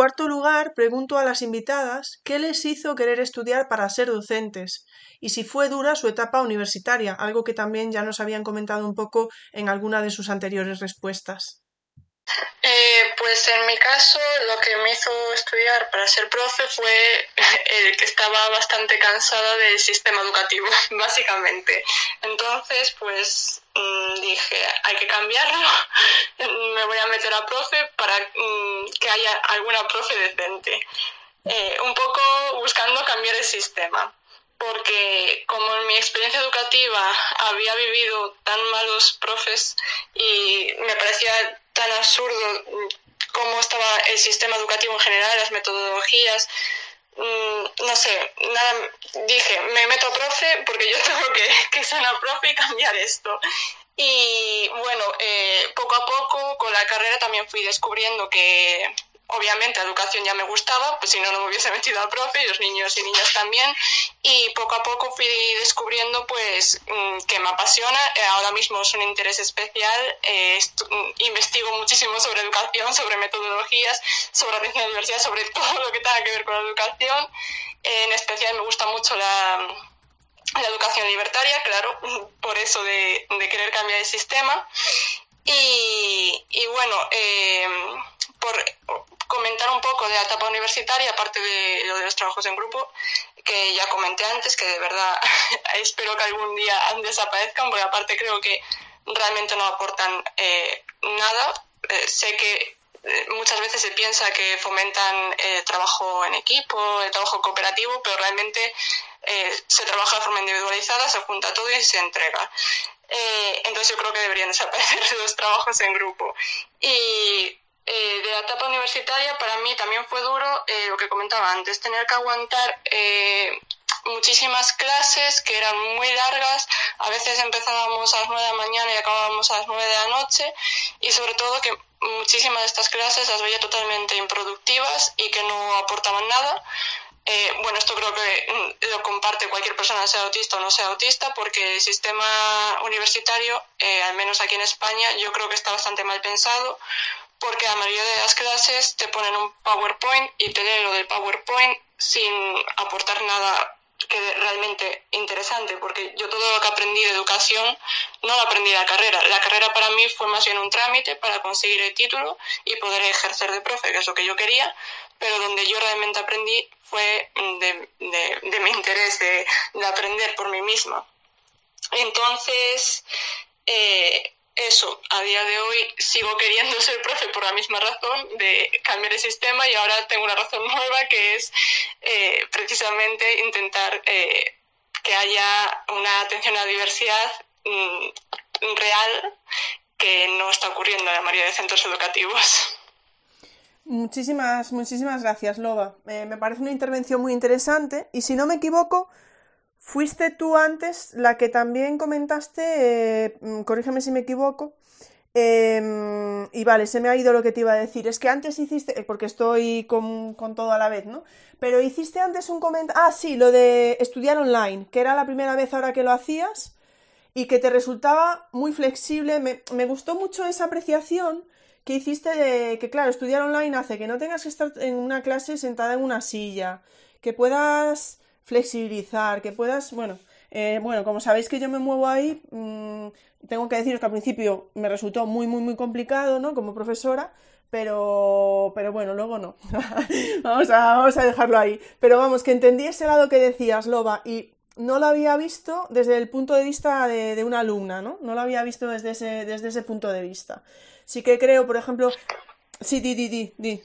Cuarto lugar, pregunto a las invitadas qué les hizo querer estudiar para ser docentes y si fue dura su etapa universitaria, algo que también ya nos habían comentado un poco en alguna de sus anteriores respuestas. Eh, pues en mi caso lo que me hizo estudiar para ser profe fue [laughs] que estaba bastante cansada del sistema educativo, [laughs] básicamente. Entonces, pues mm, dije, hay que cambiarlo, [laughs] me voy a meter a profe para mm, que haya alguna profe decente. Eh, un poco buscando cambiar el sistema porque como en mi experiencia educativa había vivido tan malos profes y me parecía tan absurdo cómo estaba el sistema educativo en general, las metodologías, mm, no sé, nada, dije, me meto a profe porque yo [laughs] tengo que, que ser una profe y cambiar esto. Y bueno, eh, poco a poco con la carrera también fui descubriendo que obviamente la educación ya me gustaba, pues si no, no me hubiese [laughs] metido al profe, y los niños y niñas también, y poco a poco fui descubriendo pues mm, que me apasiona, eh, ahora mismo es un interés especial, eh, mm, investigo muchísimo sobre educación, sobre metodologías, sobre diversidad, sobre [laughs] todo lo que tenga que ver con la educación, en especial me gusta mucho la, la educación libertaria, claro, [laughs] por eso de, de querer cambiar el sistema, y, y bueno, eh, por comentar un poco de la etapa universitaria, aparte de lo de los trabajos en grupo, que ya comenté antes, que de verdad [laughs] espero que algún día [laughs] desaparezcan, porque aparte creo que realmente no aportan eh, nada. Eh, sé que muchas veces se piensa que fomentan el trabajo en equipo, el trabajo cooperativo, pero realmente se trabaja de forma individualizada, se junta todo y se entrega. entonces yo creo que deberían desaparecer [laughs] los trabajos en grupo. Y eh, de la etapa universitaria para mí también fue duro eh, lo que comentaba antes, tener que aguantar eh, muchísimas clases que eran muy largas, a veces empezábamos a las 9 de la mañana y acabábamos a las 9 de la noche y sobre todo que muchísimas de estas clases las veía totalmente improductivas y que no aportaban nada. Bueno, esto creo que mm, lo comparte cualquier persona, sea autista o no sea autista, porque el sistema universitario, al menos aquí en España, yo creo que está bastante mal pensado porque la mayoría de las clases te ponen un PowerPoint y te leen lo del PowerPoint sin aportar nada que realmente interesante, porque yo todo lo que aprendí de educación no lo aprendí de la carrera. La carrera para mí fue más bien un trámite para conseguir el título y poder ejercer de profe, que es lo que yo quería, pero donde yo realmente aprendí fue de, de, mi interés de, de, aprender por mí misma. Entonces, eh, eso, a día de hoy sigo queriendo ser profe por la misma razón de cambiar el sistema y ahora tengo una razón nueva que es eh, precisamente intentar eh, que haya una atención a la diversidad mm, real que no está ocurriendo en la mayoría de centros educativos. Muchísimas, muchísimas gracias, Loba. Eh, me parece una intervención muy interesante y si no me equivoco, Fuiste tú antes la que también comentaste, eh, mm, corrígeme si me equivoco, em, y vale, se me ha ido lo que te iba a decir. Es que antes hiciste, eh, porque estoy con, todo a la vez, ¿no? Pero hiciste antes un comentario, ah, sí, lo de estudiar online, que era la primera vez ahora que lo hacías y que te resultaba muy flexible. Me, me gustó mucho esa apreciación que hiciste de que, claro, estudiar online hace que no tengas que estar en una clase sentada en una silla, que puedas flexibilizar, que puedas, bueno, eh, bueno, como sabéis que yo me muevo ahí, mm, tengo que deciros que al principio me resultó muy, muy, muy complicado, ¿no? Como profesora, pero, pero bueno, luego no. [laughs] vamos, a, vamos a dejarlo ahí. Pero vamos, que entendí ese lado que decías, Loba, y no lo había visto desde el punto de vista de, una alumna, ¿no? No lo había visto desde ese, desde ese punto de vista. Sí que creo, por ejemplo, sí, di, di, di.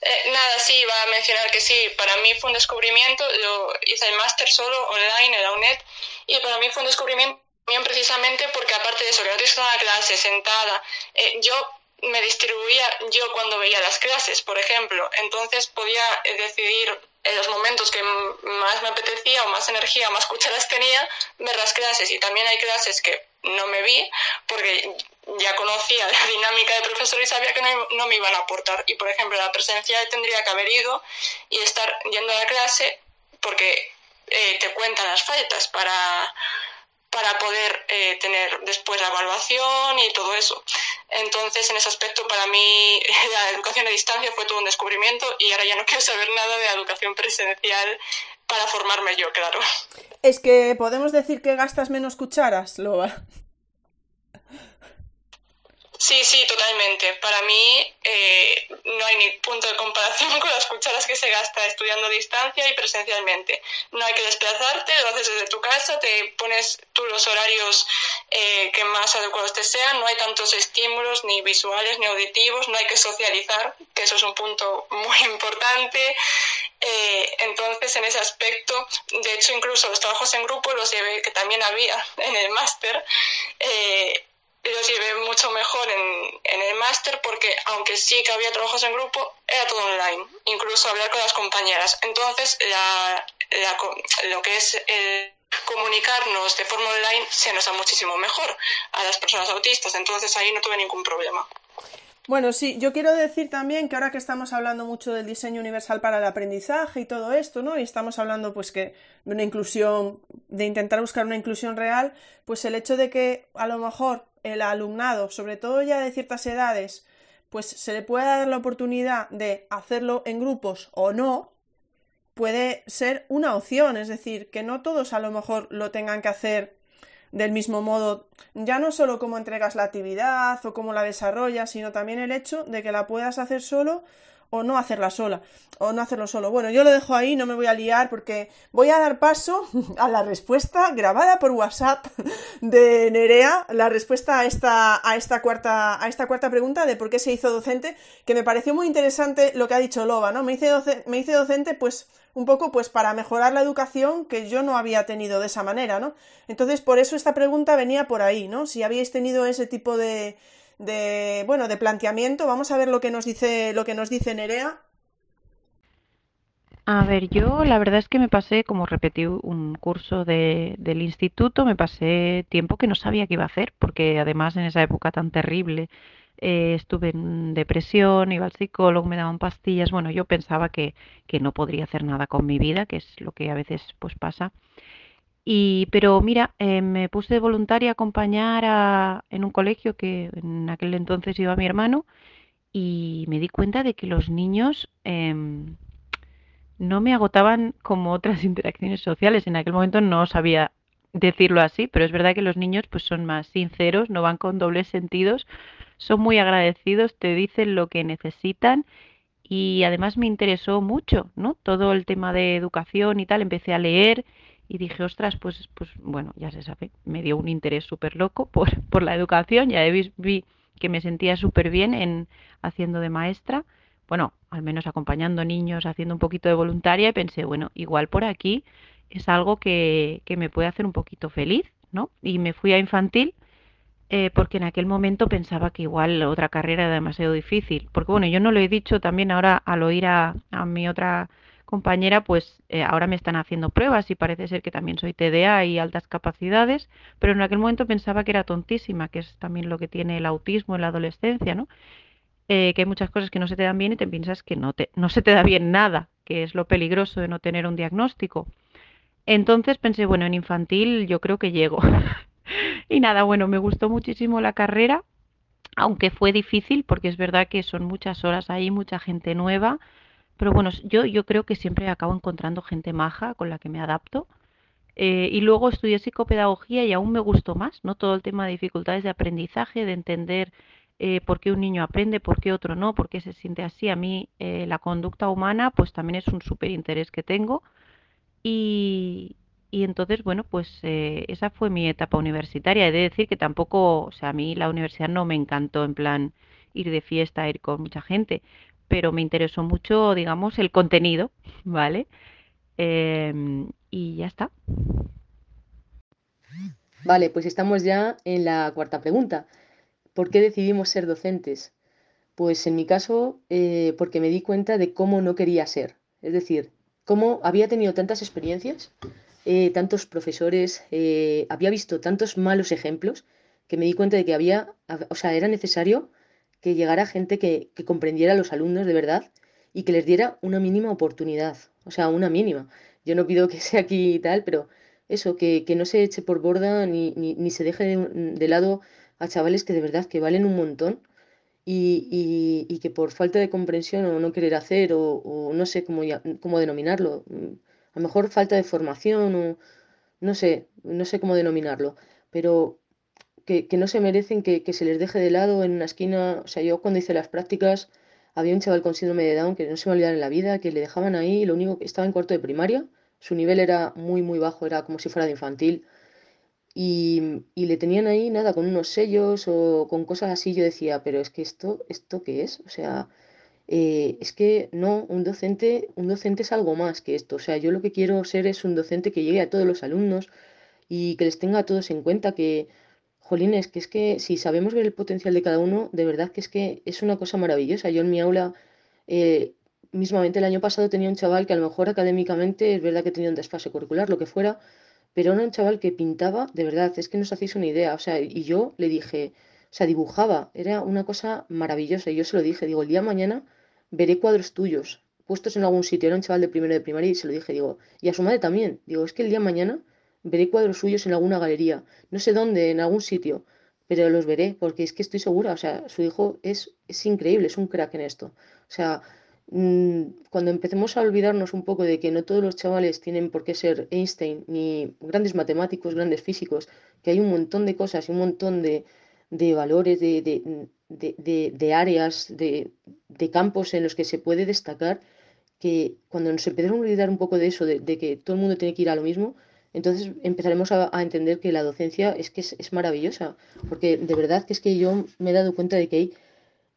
Eh, nada, sí, iba a mencionar que sí, para mí fue un descubrimiento, yo hice el máster solo online en la UNED y para mí fue un descubrimiento precisamente porque aparte de eso, que no tienes una clase sentada, eh, yo me distribuía yo cuando veía las clases, por ejemplo, entonces podía eh, decidir en los momentos que más me apetecía o más energía o más cucharas tenía, ver las clases y también hay clases que no me vi porque ya conocía la [laughs] dinámica de profesor y sabía que no, me iban a aportar. Y, por ejemplo, la presencia tendría que haber ido y estar yendo a la clase porque eh, te cuentan las faltas para, para poder eh, tener después la evaluación y todo eso. Entonces, en ese aspecto, para mí [laughs] la educación a distancia fue todo un descubrimiento y ahora ya no quiero saber nada de la educación presencial para formarme yo, claro. Es que podemos decir que gastas menos cucharas, Loba. Sí, sí, totalmente. Para mí eh, no hay ni punto de comparación [laughs] con las cucharas que se gasta estudiando a distancia y presencialmente. No hay que desplazarte, lo haces desde tu casa, te pones tú los horarios eh, que más adecuados te sean, no hay tantos estímulos ni visuales ni auditivos, no hay que socializar, que eso es un punto [laughs] muy importante. Eh, entonces, en ese aspecto, de hecho, incluso los trabajos en grupo los llevé, que también había en el máster, los llevé mucho mejor en, en el máster porque aunque sí que había trabajos en grupo, era todo online, incluso hablar con las compañeras. Entonces, la, lo que es comunicarnos de forma online se nos da muchísimo mejor a las personas autistas, entonces ahí no tuve ningún problema. Bueno, sí, yo quiero decir también que ahora que estamos hablando mucho del diseño universal para el aprendizaje y todo esto, ¿no? Y estamos hablando pues que de una inclusión, de intentar buscar una inclusión real, pues el hecho de que a lo mejor el alumnado, sobre todo ya de ciertas edades, pues se le pueda dar la oportunidad de hacerlo en grupos o no, puede ser una opción, es decir, que no todos a lo mejor lo tengan que hacer del mismo modo, ya no solo cómo entregas la actividad o cómo la desarrollas, sino también el hecho de que la puedas hacer solo o no hacerla sola, o no hacerlo solo. Bueno, yo lo dejo ahí, no me voy a liar porque voy a dar paso [laughs] a la respuesta grabada por WhatsApp de Nerea, la respuesta a esta, a esta, cuarta, a esta cuarta pregunta de por qué se hizo docente, que me pareció muy interesante lo que ha dicho Loba, ¿no? Me hice, me hice docente pues un poco pues para mejorar la educación que yo no había tenido de esa manera, ¿no? Entonces por eso esta pregunta venía por ahí, ¿no? Si habíais tenido ese tipo de, de bueno, de planteamiento. Vamos a ver lo que nos dice, lo que nos dice Nerea. A ver, yo la verdad es que me pasé, como repetí un curso de, del instituto, me pasé tiempo que no sabía qué iba a hacer, porque además en esa época tan terrible eh, estuve en depresión, iba al psicólogo, me daban pastillas, bueno, yo pensaba que, que no podría hacer nada con mi vida, que es lo que a veces pues pasa. Y, pero mira, eh, me puse voluntaria a acompañar a, en un colegio que en aquel entonces iba mi hermano y me di cuenta de que los niños em, no me agotaban como otras [laughs] interacciones sociales. En aquel momento no sabía decirlo así, pero es verdad que los niños pues son más sinceros, no van con dobles sentidos, son muy agradecidos, te dicen lo que necesitan y además me interesó mucho, ¿no? Todo el tema de educación y tal, empecé a leer y dije, ostras, pues, pues bueno, ya se sabe, me dio un interés súper loco por, [laughs] por la educación, ya vi, vi que me sentía súper bien en haciendo de maestra, bueno, al menos acompañando niños, haciendo un poquito de voluntaria y pensé, bueno, igual por aquí es algo que, que me puede hacer un poquito feliz, ¿no? Y me fui a infantil eh, porque en aquel momento pensaba que igual otra carrera era demasiado difícil, porque bueno, yo no lo he dicho también ahora al oír a, a mi otra compañera, pues eh, ahora me están haciendo pruebas y parece ser que también soy TDA y altas capacidades, pero en aquel momento pensaba que era tontísima, que es también lo que tiene el autismo en la adolescencia, ¿no? Eh, que hay muchas cosas que no se te dan bien y te piensas que no, te, no se te da bien nada, que es lo peligroso de no tener un diagnóstico. Entonces pensé, bueno, en infantil yo creo que llego. [laughs] y nada, bueno, me gustó muchísimo la carrera, aunque fue difícil porque es verdad que son muchas horas ahí, mucha gente nueva pero bueno, yo, yo creo que siempre acabo encontrando gente maja con la que me adapto. Eh, y luego estudié psicopedagogía y aún me gustó más, ¿no? Todo el tema de dificultades de aprendizaje, de entender eh, por qué un niño aprende, por qué otro no, por qué se siente así. A mí eh, la conducta humana pues también es un súper interés que tengo. Y, y entonces, bueno, pues esa fue mi etapa universitaria. He de decir que tampoco, o sea, a mí la universidad no me encantó en plan ir de fiesta, ir con mucha gente, pero me interesó mucho, digamos, el contenido, ¿vale? Em, y ya está. Vale, pues estamos ya en la cuarta pregunta. ¿Por qué decidimos ser docentes? Pues en mi caso, eh, porque me di cuenta de cómo no quería ser. Es decir, cómo había tenido tantas experiencias, eh, tantos profesores, eh, había visto tantos malos ejemplos, que me di cuenta de que había, o sea, era necesario que llegara gente que, comprendiera a los alumnos de verdad y que les diera una mínima oportunidad, o sea, una mínima. Yo no pido que [laughs] sea aquí y tal, pero eso, que, no se eche por borda ni, se deje de, lado a chavales que de verdad que valen un montón y, que por falta de comprensión o no querer hacer o, no sé cómo, cómo denominarlo, a lo mejor falta de formación o no sé, no sé cómo denominarlo, pero que, no se merecen que, se les deje de lado en una esquina. O sea, yo cuando hice las prácticas había un chaval con síndrome de Down que no se me olvidaba en la vida, que le dejaban ahí, lo único que estaba en cuarto de primaria, su nivel era muy, muy bajo, era como si fuera de infantil. Y, le tenían ahí nada, con unos sellos o con cosas así. Yo decía, pero es que esto, ¿esto qué es? O sea, eh, es que no, un docente, un docente es algo más que esto. O sea, yo lo que quiero ser es un docente que llegue a todos los alumnos y que les tenga a todos en cuenta que, jolines, que es que si sabemos ver el potencial de cada uno, de verdad que es que es una cosa maravillosa. Yo en mi aula, eh, mismamente el año pasado tenía un chaval que a lo mejor académicamente es verdad que tenía un desfase curricular, lo que fuera, pero era un chaval que pintaba, de verdad, es que no os hacéis una idea. O sea, y yo le dije, o sea, dibujaba, era una cosa maravillosa. Y yo se lo dije, digo, el día mañana veré cuadros tuyos puestos en algún sitio. Era un chaval de primero de primaria y se lo dije, digo, y a su madre también. Digo, es que el día de mañana veré cuadros suyos en alguna galería, no sé dónde, en algún sitio, pero los veré porque es que estoy segura, o sea, su hijo es, es increíble, es un crack en esto. O sea, mm, cuando empecemos a olvidarnos un poco de que no todos los chavales tienen por qué ser Einstein, ni grandes matemáticos, grandes físicos, que hay un montón de cosas y un montón de, valores, de, de, áreas, de, campos en los que se puede destacar, que cuando nos empecemos a olvidar un poco de eso, de, que todo el mundo tiene que ir a lo mismo, entonces empezaremos a, entender que la docencia es que es, maravillosa, porque de verdad que es que yo me he dado cuenta de que hay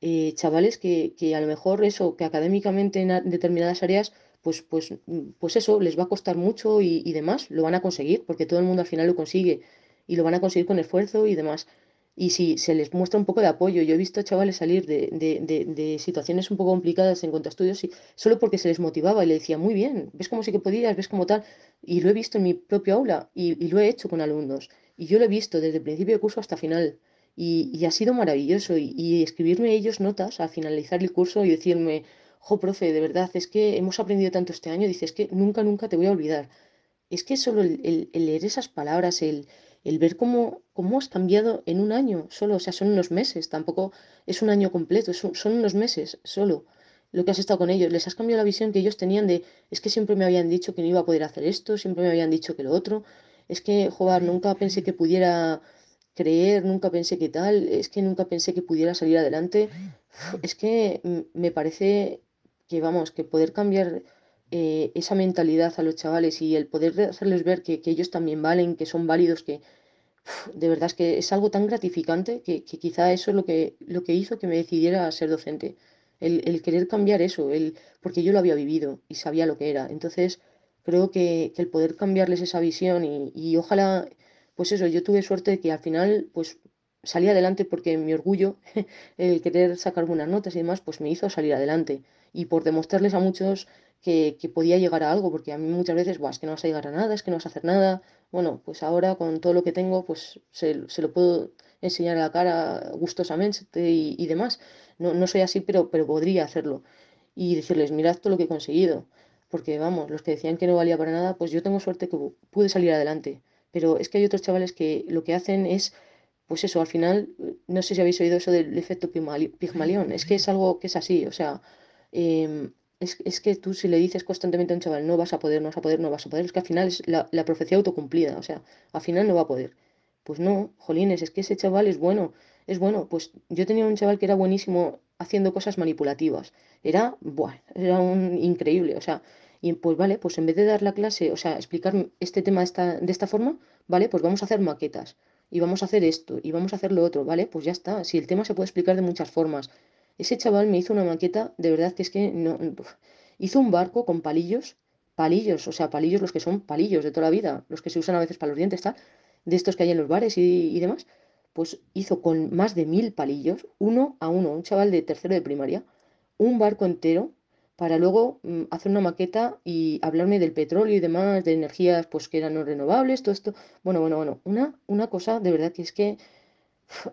eh, chavales que, a lo mejor eso, que académicamente en determinadas áreas, pues, pues, pues eso, les va a costar mucho y, y demás, lo van a conseguir, porque todo el mundo al final lo consigue y lo van a conseguir con esfuerzo y demás y si se les muestra un poco de apoyo. Yo he visto chavales salir de, situaciones un poco complicadas en cuanto a estudios y, solo porque se les motivaba y le decía, muy bien, ves cómo sí que podías, ves como tal. Y lo he visto en mi propio aula y, lo he hecho con alumnos. Y yo lo he visto desde el principio de curso hasta final. Y, ha sido maravilloso. Y, escribirme ellos notas al finalizar el curso y decirme, jo, profe, de verdad, es que hemos aprendido tanto este año. Dices que nunca, nunca te voy a olvidar. Es que solo el leer esas palabras, el, el ver cómo, cómo has cambiado en un año solo, o sea, son unos meses, tampoco es un año completo, son, unos meses solo lo que has estado con ellos, les has cambiado la visión que ellos tenían de, es que siempre me habían dicho que no iba a poder hacer esto, siempre me habían dicho que lo otro, es que, joder, nunca pensé que pudiera creer, nunca pensé que tal, es que nunca pensé que pudiera salir adelante, es que me parece que, vamos, que poder cambiar eh, esa mentalidad a los chavales y el poder hacerles ver que, ellos también valen, que son válidos, que de verdad es que es algo tan gratificante que, quizá eso es lo que, lo que hizo que me decidiera a ser docente. El, querer cambiar eso, el, porque yo lo había vivido y sabía lo que era. Entonces, creo que, el poder cambiarles esa visión y, y, ojalá, pues eso, yo tuve suerte de que al final, pues salí adelante porque mi orgullo, [laughs] el querer sacar buenas notas y demás, pues me hizo salir adelante. Y por demostrarles a muchos que, podía llegar a algo, porque a mí muchas veces, es que no vas a llegar a nada, es que no vas a hacer nada. Bueno, pues ahora con todo lo que tengo, pues se, lo puedo enseñar a la cara gustosamente y, demás. No, no, soy así, pero, pero podría hacerlo. Y decirles, mirad todo lo que he conseguido. Porque vamos, los que decían que no valía para nada, pues yo tengo suerte que pude salir adelante. Pero es que hay otros chavales que lo que hacen es, pues eso, al final, no sé si habéis oído eso del efecto Pigmalión, es que es algo que es así, o sea, em, es, que tú si le dices constantemente a un chaval, no vas a poder, no vas a poder, no vas a poder, es que al final es la, profecía autocumplida, o sea, al final no va a poder. Pues no, jolines, es que ese chaval es bueno, es bueno. Pues yo tenía un chaval que era buenísimo haciendo cosas manipulativas. Era, buah, era un increíble, o sea, y pues vale, pues en vez de dar la clase, o sea, explicar este tema esta, de esta forma, vale, pues vamos a hacer maquetas y vamos a hacer esto y vamos a hacer lo otro, ¿vale? Pues ya está. Si el tema se puede explicar de muchas formas, ese chaval me hizo una maqueta, de verdad que es que no. Hizo un barco con palillos, palillos, o sea, palillos los que son palillos de toda la vida, los que se usan a veces para los dientes, tal, de estos que hay en los bares y, demás. Pues hizo con más de mil palillos, uno a uno, un chaval de tercero de primaria, un barco entero para luego mm, hacer una maqueta y hablarme del petróleo y demás, de energías pues que eran no renovables, todo esto. Bueno, bueno, bueno, una, una cosa de verdad que es que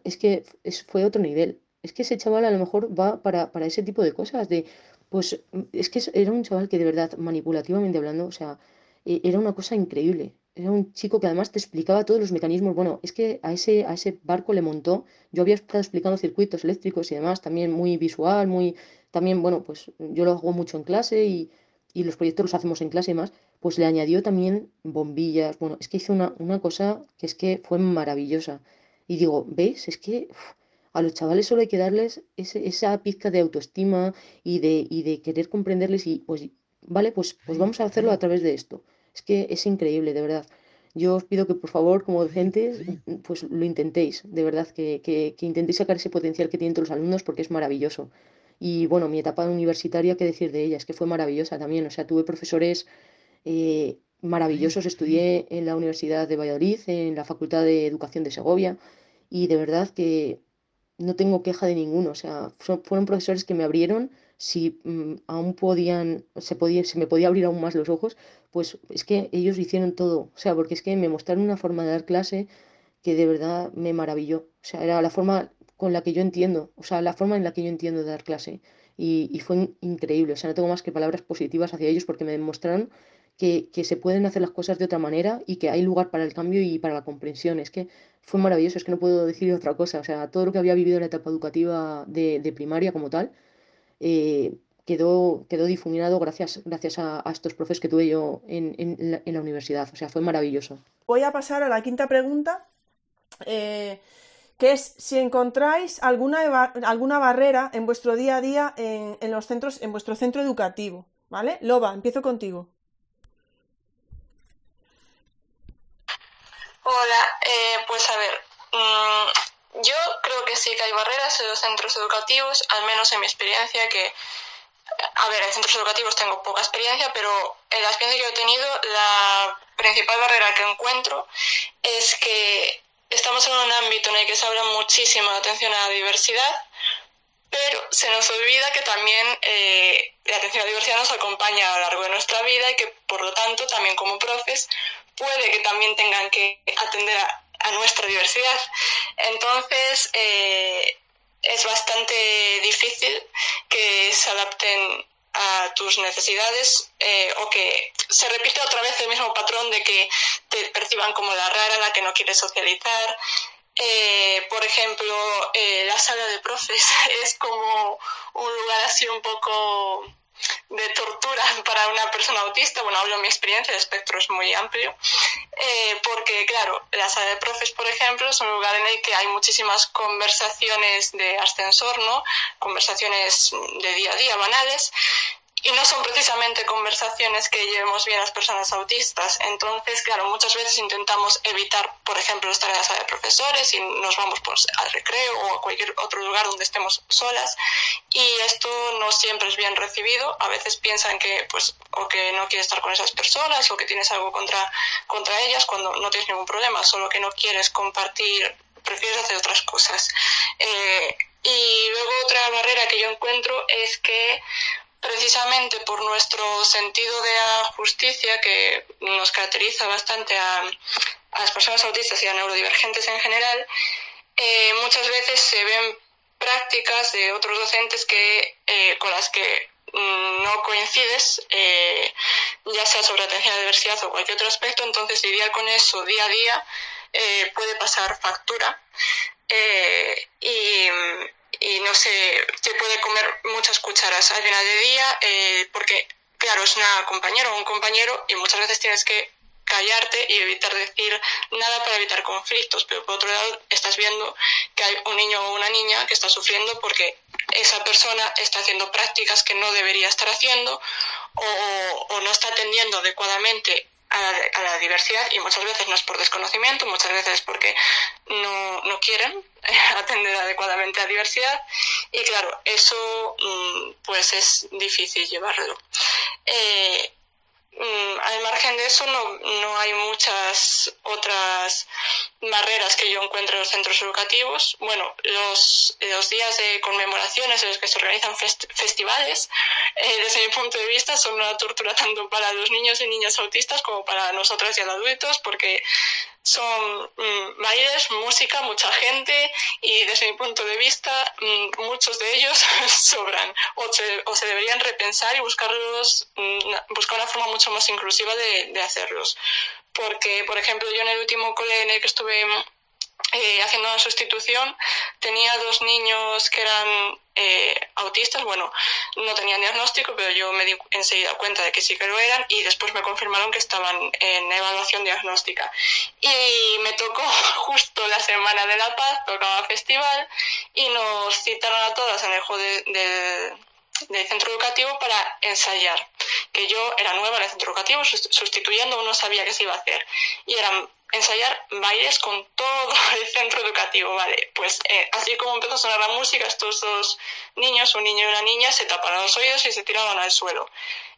es que fue otro nivel es que ese chaval a lo mejor va para, ese tipo de cosas, de, pues es que era un chaval que de verdad, manipulativamente hablando, o sea, e, era una cosa increíble. era un chico que además te explicaba todos los mecanismos. Bueno, es que a ese, a ese barco le montó. Yo había estado explicando circuitos eléctricos y demás, también muy visual, muy. También, bueno, pues yo lo hago mucho en clase y, y los proyectos los hacemos en clase y más. Pues le añadió también bombillas. Bueno, es que hizo una, una cosa que es que fue maravillosa. Y digo, ¿ves? Es que a los chavales solo hay que darles ese, esa pizca de autoestima y de, y de querer comprenderles y pues, vale, pues, pues vamos a hacerlo a través de esto. Es que es increíble, de verdad. Yo os pido que por favor, como docentes, pues lo intentéis, de verdad, que, que, que intentéis sacar ese potencial que tienen todos los alumnos porque es maravilloso. Y bueno, mi etapa universitaria, qué decir de ella, es que fue maravillosa también. O sea, tuve profesores eh, maravillosos, estudié en la Universidad de Valladolid, en la Facultad de Educación de Segovia, y de verdad que no tengo queja de ninguno. O sea, fueron profesores que me abrieron si mm, aún podían, se podía, se me podía abrir aún más los ojos, pues es que ellos hicieron todo. O sea, porque es que me mostraron una forma de dar clase que de verdad me maravilló. O sea, era la forma con la que yo entiendo, o sea, la forma en la que yo entiendo de dar clase. Y, y fue increíble. O sea, no tengo más que palabras positivas hacia ellos porque me demostraron que, se pueden hacer las cosas de otra manera y que hay lugar para el cambio y para la comprensión. Es que fue maravilloso, es que no puedo decir otra cosa. O sea, todo lo que había vivido en la etapa educativa de, primaria como tal, eh, quedó, quedó difuminado gracias, gracias a, estos profes que tuve yo en, en, la, en, la, universidad. O sea, fue maravilloso. Voy a pasar a la quinta pregunta, eh, que es si encontráis alguna, alguna barrera en vuestro día a día en, en los centros, en vuestro centro educativo. ¿Vale? Loba, empiezo contigo. Hola, eh, pues a ver, mmm, yo creo que sí que hay barreras en los centros educativos, al menos en mi experiencia, que, a ver, en centros educativos tengo poca experiencia, pero en la experiencia que he tenido, la principal barrera que encuentro es que estamos en un ámbito en el que se habla muchísimo de atención a la diversidad, pero se nos olvida que también eh, la atención a la diversidad nos acompaña a lo largo de nuestra vida y que, por lo tanto, también como profes, puede que también tengan que atender a nuestra diversidad. Entonces, eh, es bastante difícil que se adapten a tus necesidades eh, o que se repite otra vez el mismo patrón de que te perciban como la rara, la que no quiere socializar. Eh, por ejemplo, eh, la sala de profes [laughs] es como un lugar así un poco de tortura [laughs] para una persona autista, bueno, hablo de mi experiencia, el espectro es muy amplio, eh, porque claro, la sala de profes, por ejemplo, es un lugar en el que hay muchísimas conversaciones de ascensor, ¿no? Conversaciones de día a día, banales, y no son precisamente conversaciones que llevemos bien las personas autistas. Entonces, claro, muchas veces intentamos evitar, por ejemplo, estar en la sala de profesores y nos vamos pues, al recreo o a cualquier otro lugar donde estemos solas. Y esto no siempre es bien recibido. A veces piensan que, pues, o que no quieres estar con esas personas o que tienes algo contra, contra ellas cuando no tienes ningún problema, solo que no quieres compartir, prefieres hacer otras cosas. Eh, y luego otra barrera que yo encuentro es que precisamente por nuestro sentido de justicia que nos caracteriza bastante a, las personas autistas y a neurodivergentes en general, eh, muchas veces se ven prácticas de otros docentes que, eh, con las que mm, no coincides, eh, ya sea sobre atención a la diversidad o cualquier otro aspecto, entonces lidiar con eso día a día eh, puede pasar factura. Y, y no sé, se puede comer muchas cucharas al final del día, eh, porque claro, es una compañera o un compañero y muchas veces tienes que callarte y evitar decir nada para evitar conflictos, pero por otro lado estás viendo que hay un niño o una niña que está sufriendo porque esa persona está haciendo prácticas que no debería estar haciendo o no está atendiendo adecuadamente a la, a la, diversidad y muchas veces no es por desconocimiento, muchas veces es porque no, no quieren [laughs] atender adecuadamente a diversidad y claro, eso mm, pues es difícil llevarlo. Eh, al margen de eso no, no hay muchas otras barreras que yo encuentro en los centros educativos. Bueno, los, días de conmemoraciones en los que se organizan fest festivales, eh, desde mi punto de vista, son una tortura tanto para los niños y niñas autistas como para nosotras y los adultos, porque son mm, bailes, música, mucha gente y desde mi punto de vista mm, muchos de ellos [laughs] sobran o se, deberían repensar y buscarlos, mm, buscar una forma mucho más inclusiva de, de hacerlos. Porque, por ejemplo, yo en el último cole en el que estuve eh, haciendo una sustitución, tenía dos niños que eran eh, autistas. Bueno, no tenían diagnóstico, pero yo me di enseguida cuenta de que sí que lo eran y después me confirmaron que estaban en evaluación diagnóstica. Y me tocó [laughs] justo la semana de la paz, tocaba festival y nos citaron a todas en el juego de del centro educativo para ensayar, que yo era nueva en el centro educativo, sustituyendo, no sabía qué se iba a hacer. Y eran ensayar bailes con todo [laughs] el centro educativo, ¿vale? Pues eh, así como empezó a sonar la música, estos dos niños, un niño y una niña, se taparon los oídos y se tiraron al suelo.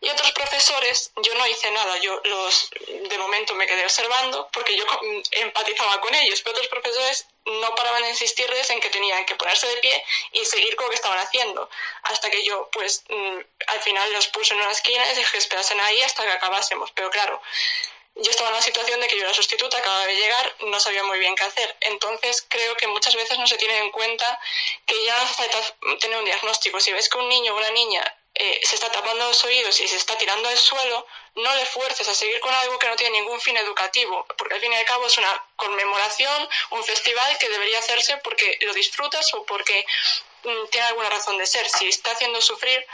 Y otros profesores, yo no hice nada, yo los, de momento me quedé observando porque yo empatizaba con ellos, pero otros profesores no paraban de insistirles en que tenían que ponerse de pie y seguir con lo que estaban haciendo, hasta que yo, pues, mm, al final los puse en una esquina y dije que esperasen ahí hasta que acabásemos, pero claro, yo estaba en la situación de que yo era sustituta, acababa de llegar, no sabía muy bien qué hacer. Entonces creo que muchas veces no se tiene en cuenta que ya no hace falta tener un diagnóstico. Si ves que un niño o una niña eh, se está tapando los oídos y se está tirando al suelo, no le fuerces a seguir con algo que no tiene ningún fin educativo, porque al fin y al cabo es una conmemoración, un festival que debería hacerse porque lo disfrutas o porque mm, tiene alguna razón de ser. Si está haciendo sufrir,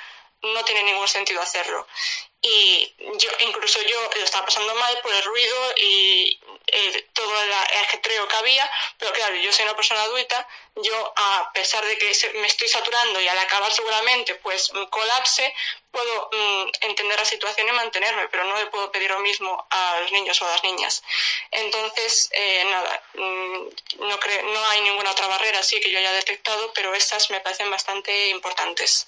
no tiene ningún sentido hacerlo y yo incluso yo lo estaba pasando mal por el ruido y eh, todo el ajetreo que había, pero claro, yo soy una persona adulta, yo a pesar de que me estoy saturando y al acabar seguramente pues colapse, puedo mm, entender la situación y mantenerme, pero no le puedo pedir lo mismo a los niños o a las niñas. Entonces, eh, nada, mm, no, no hay ninguna otra barrera así que yo haya detectado, pero estas me parecen bastante importantes.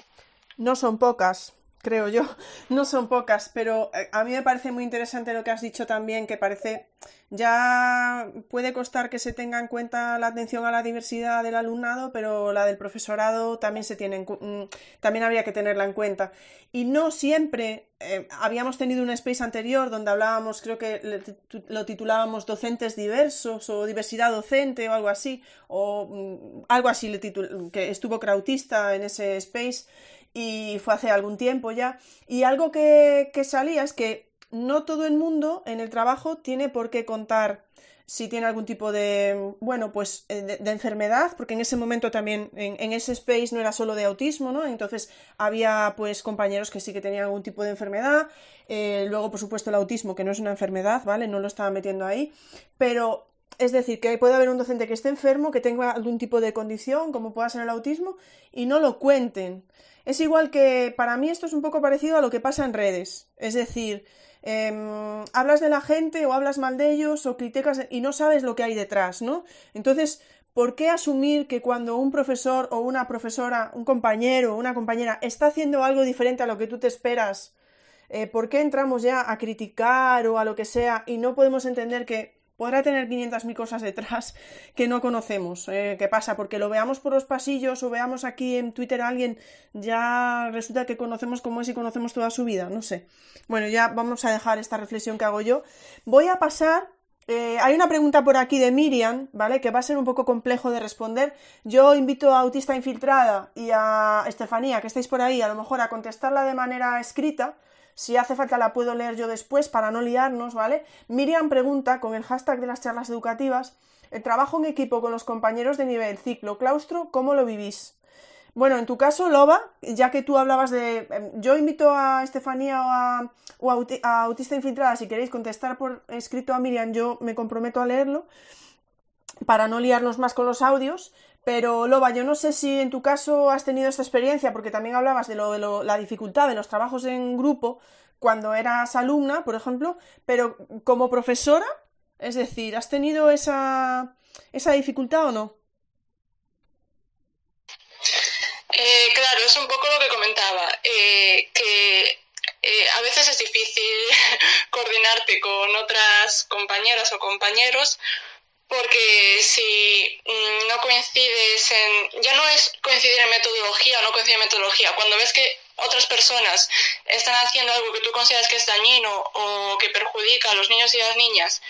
No son pocas, creo yo. [laughs] No son pocas, pero eh, a mí me parece muy interesante lo que has dicho también, que parece ya puede costar que se tenga en cuenta la atención a la diversidad del alumnado, pero la del profesorado también se tiene mm, también habría que tenerla en cuenta. Y no siempre eh, habíamos tenido un space anterior donde hablábamos, creo que lo titulábamos docentes diversos o diversidad docente o algo así, o mm, algo así que estuvo Krautista en ese space y fue hace algún tiempo ya. Y algo que, salía es que no todo el mundo en el trabajo tiene por qué contar si tiene algún tipo de, bueno, pues eh, de, enfermedad, porque en ese momento también en, ese space no era solo de autismo, ¿no? Entonces había pues compañeros que sí que tenían algún tipo de enfermedad, eh, luego por supuesto el autismo, que no es una enfermedad, ¿vale? No lo estaba metiendo ahí, pero es decir, que puede haber un docente que esté enfermo, que tenga algún tipo de condición, como pueda ser el autismo, y no lo cuenten. Es igual que para mí esto es un poco parecido a lo que pasa en redes. Es decir, em, hablas de la gente o hablas mal de ellos o criticas y no sabes lo que hay detrás, ¿no? Entonces, ¿por qué asumir que cuando un profesor o una profesora, un compañero o una compañera está haciendo algo diferente a lo que tú te esperas, eh, ¿por qué entramos ya a criticar o a lo que sea y no podemos entender que podrá tener 500.000 cosas detrás [laughs] que no conocemos. Eh, ¿Qué pasa? Porque lo veamos por los pasillos o veamos aquí en Twitter a alguien, ya resulta que conocemos cómo es y conocemos toda su vida. No sé. Bueno, ya vamos a dejar esta reflexión que hago yo. Voy a pasar. Eh, hay una pregunta por aquí de Miriam, ¿vale? Que va a ser un poco complejo de responder. Yo invito a Autista Infiltrada y a Estefanía, que estáis por ahí, a lo mejor a contestarla de manera escrita si hace falta la puedo leer yo después para no liarnos, ¿vale? Miriam pregunta con el hashtag de las charlas educativas, el trabajo en equipo con los compañeros de nivel ciclo claustro, ¿cómo lo vivís? Bueno, en tu caso, Loba, ya que tú hablabas de... Em, yo invito a Estefanía o, a, a Autista Infiltrada, si queréis contestar por escrito a Miriam, yo me comprometo a leerlo para no liarnos más con los audios. Pero Loba, yo no sé si en tu caso has tenido esta experiencia, porque también hablabas de, lo, de la dificultad de los trabajos en grupo cuando eras alumna, por ejemplo, pero como profesora, es decir, ¿has tenido esa, esa dificultad o no? Eh, claro, es un poco lo que comentaba, eh, que eh, a veces es difícil [laughs] coordinarte con otras compañeras o compañeros porque si mm, no coincides en, ya no es coincidir en metodología o no coincidir en metodología, cuando ves que otras personas están haciendo algo que tú consideras que es dañino o que perjudica a los niños y las niñas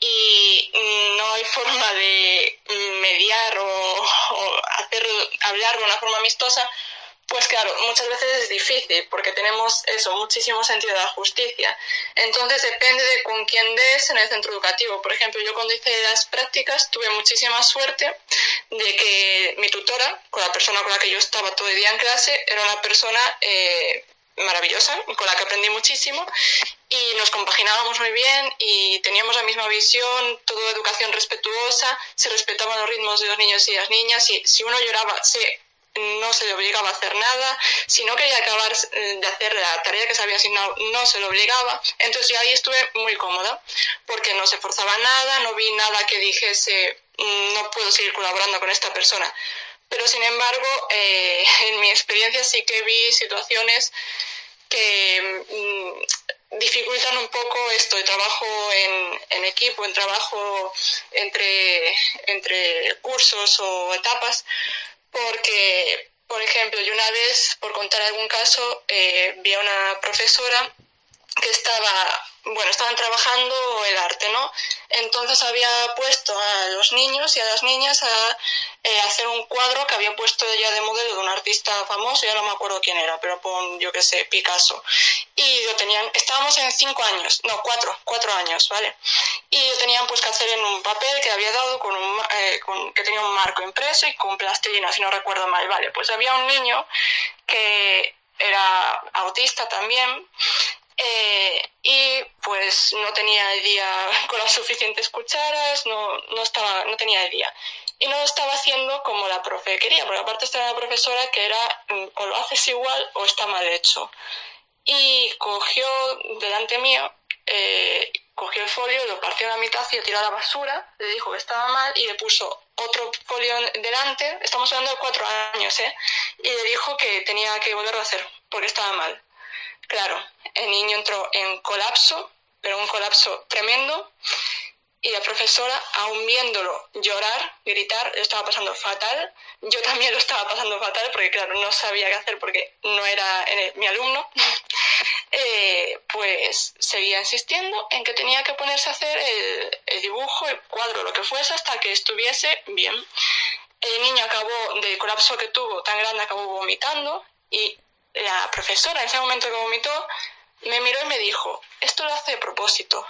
y no hay forma de mediar o, hacer hablar de una forma amistosa, pues claro, muchas veces es difícil porque tenemos eso, muchísimo sentido de la justicia. Entonces depende de con quién des en el centro educativo. Por ejemplo, yo cuando hice las prácticas tuve muchísima suerte de que mi tutora, con la persona con la que yo estaba todo el día en clase, era una persona eh, maravillosa, con la que aprendí muchísimo y nos compaginábamos muy bien y teníamos la misma visión, toda educación respetuosa, se respetaban los ritmos de los niños y las niñas y si uno lloraba se no se le obligaba a hacer nada, si no quería acabar de hacer la tarea que se había asignado, no se le obligaba. Entonces yo ahí estuve muy cómoda, porque no se forzaba nada, no vi nada que dijese, mm, no puedo seguir colaborando con esta persona. Pero sin embargo, eh, [laughs] en mi experiencia sí que vi situaciones que mm, dificultan un poco esto, el trabajo en, en equipo, el trabajo entre, entre cursos o etapas, porque, por ejemplo, yo una vez, por contar algún caso, eh, vi a una profesora que estaba bueno, estaban trabajando el arte, ¿no? Entonces había puesto a los niños y a las niñas a eh, hacer un cuadro que había puesto ella de modelo de un artista famoso, ya no me acuerdo quién era, pero pon, yo qué sé, Picasso. Y lo tenían, estábamos en cinco años, no, cuatro, cuatro años, ¿vale? Y lo tenían pues que hacer en un papel que había dado con un, eh, que tenía un marco impreso y con plastilina, si no recuerdo mal, ¿vale? Pues había un niño que era autista también eh, y pues no tenía el día [laughs] con las suficientes cucharas, no, no, estaba, no tenía el día. Y no lo estaba haciendo como la profe quería, porque aparte estaba la profesora que era mm, o lo haces igual o está mal hecho. Y cogió delante mío, eh, cogió el folio, lo partió a la mitad y lo tiró a la basura, le dijo que estaba mal y le puso otro folio delante, estamos hablando de cuatro años, ¿eh? Y le dijo que tenía que volverlo a hacer porque estaba mal. Claro, el niño entró en colapso, pero un colapso tremendo, y la profesora, aún viéndolo llorar, gritar, lo estaba pasando fatal. Yo también lo estaba pasando fatal porque, claro, no sabía qué hacer porque no era mi alumno. [laughs] Eh, pues seguía insistiendo en que tenía que ponerse a hacer el, el, dibujo, el cuadro, lo que fuese, hasta que estuviese bien. El niño acabó, del colapso que tuvo tan grande, acabó vomitando y la profesora en ese momento que vomitó me miró y me dijo, esto lo hace a propósito.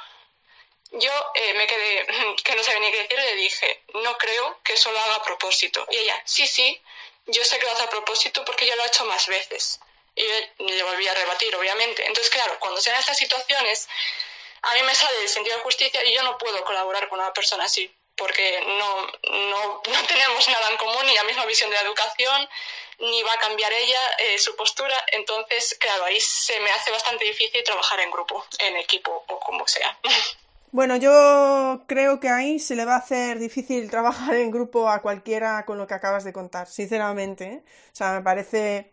Yo eh, me quedé, [laughs] que no sabía ni qué decir, y le dije, no creo que eso lo haga a propósito. Y ella, sí, sí, yo sé que lo hace a propósito porque ya lo ha hecho más veces. Y le volví a rebatir, obviamente. Entonces, claro, cuando sean estas situaciones, a mí me sale el sentido de justicia y yo no puedo colaborar con una persona así, porque no, no, no [laughs] tenemos nada en común, ni la misma visión de la educación, ni va a cambiar ella eh, su postura. Entonces, claro, ahí se me hace bastante difícil trabajar en grupo, en equipo o como sea. [laughs] Bueno, yo creo que ahí se le va a hacer difícil [laughs] trabajar en grupo a cualquiera con lo que acabas de contar, sinceramente. ¿eh? O sea, me parece...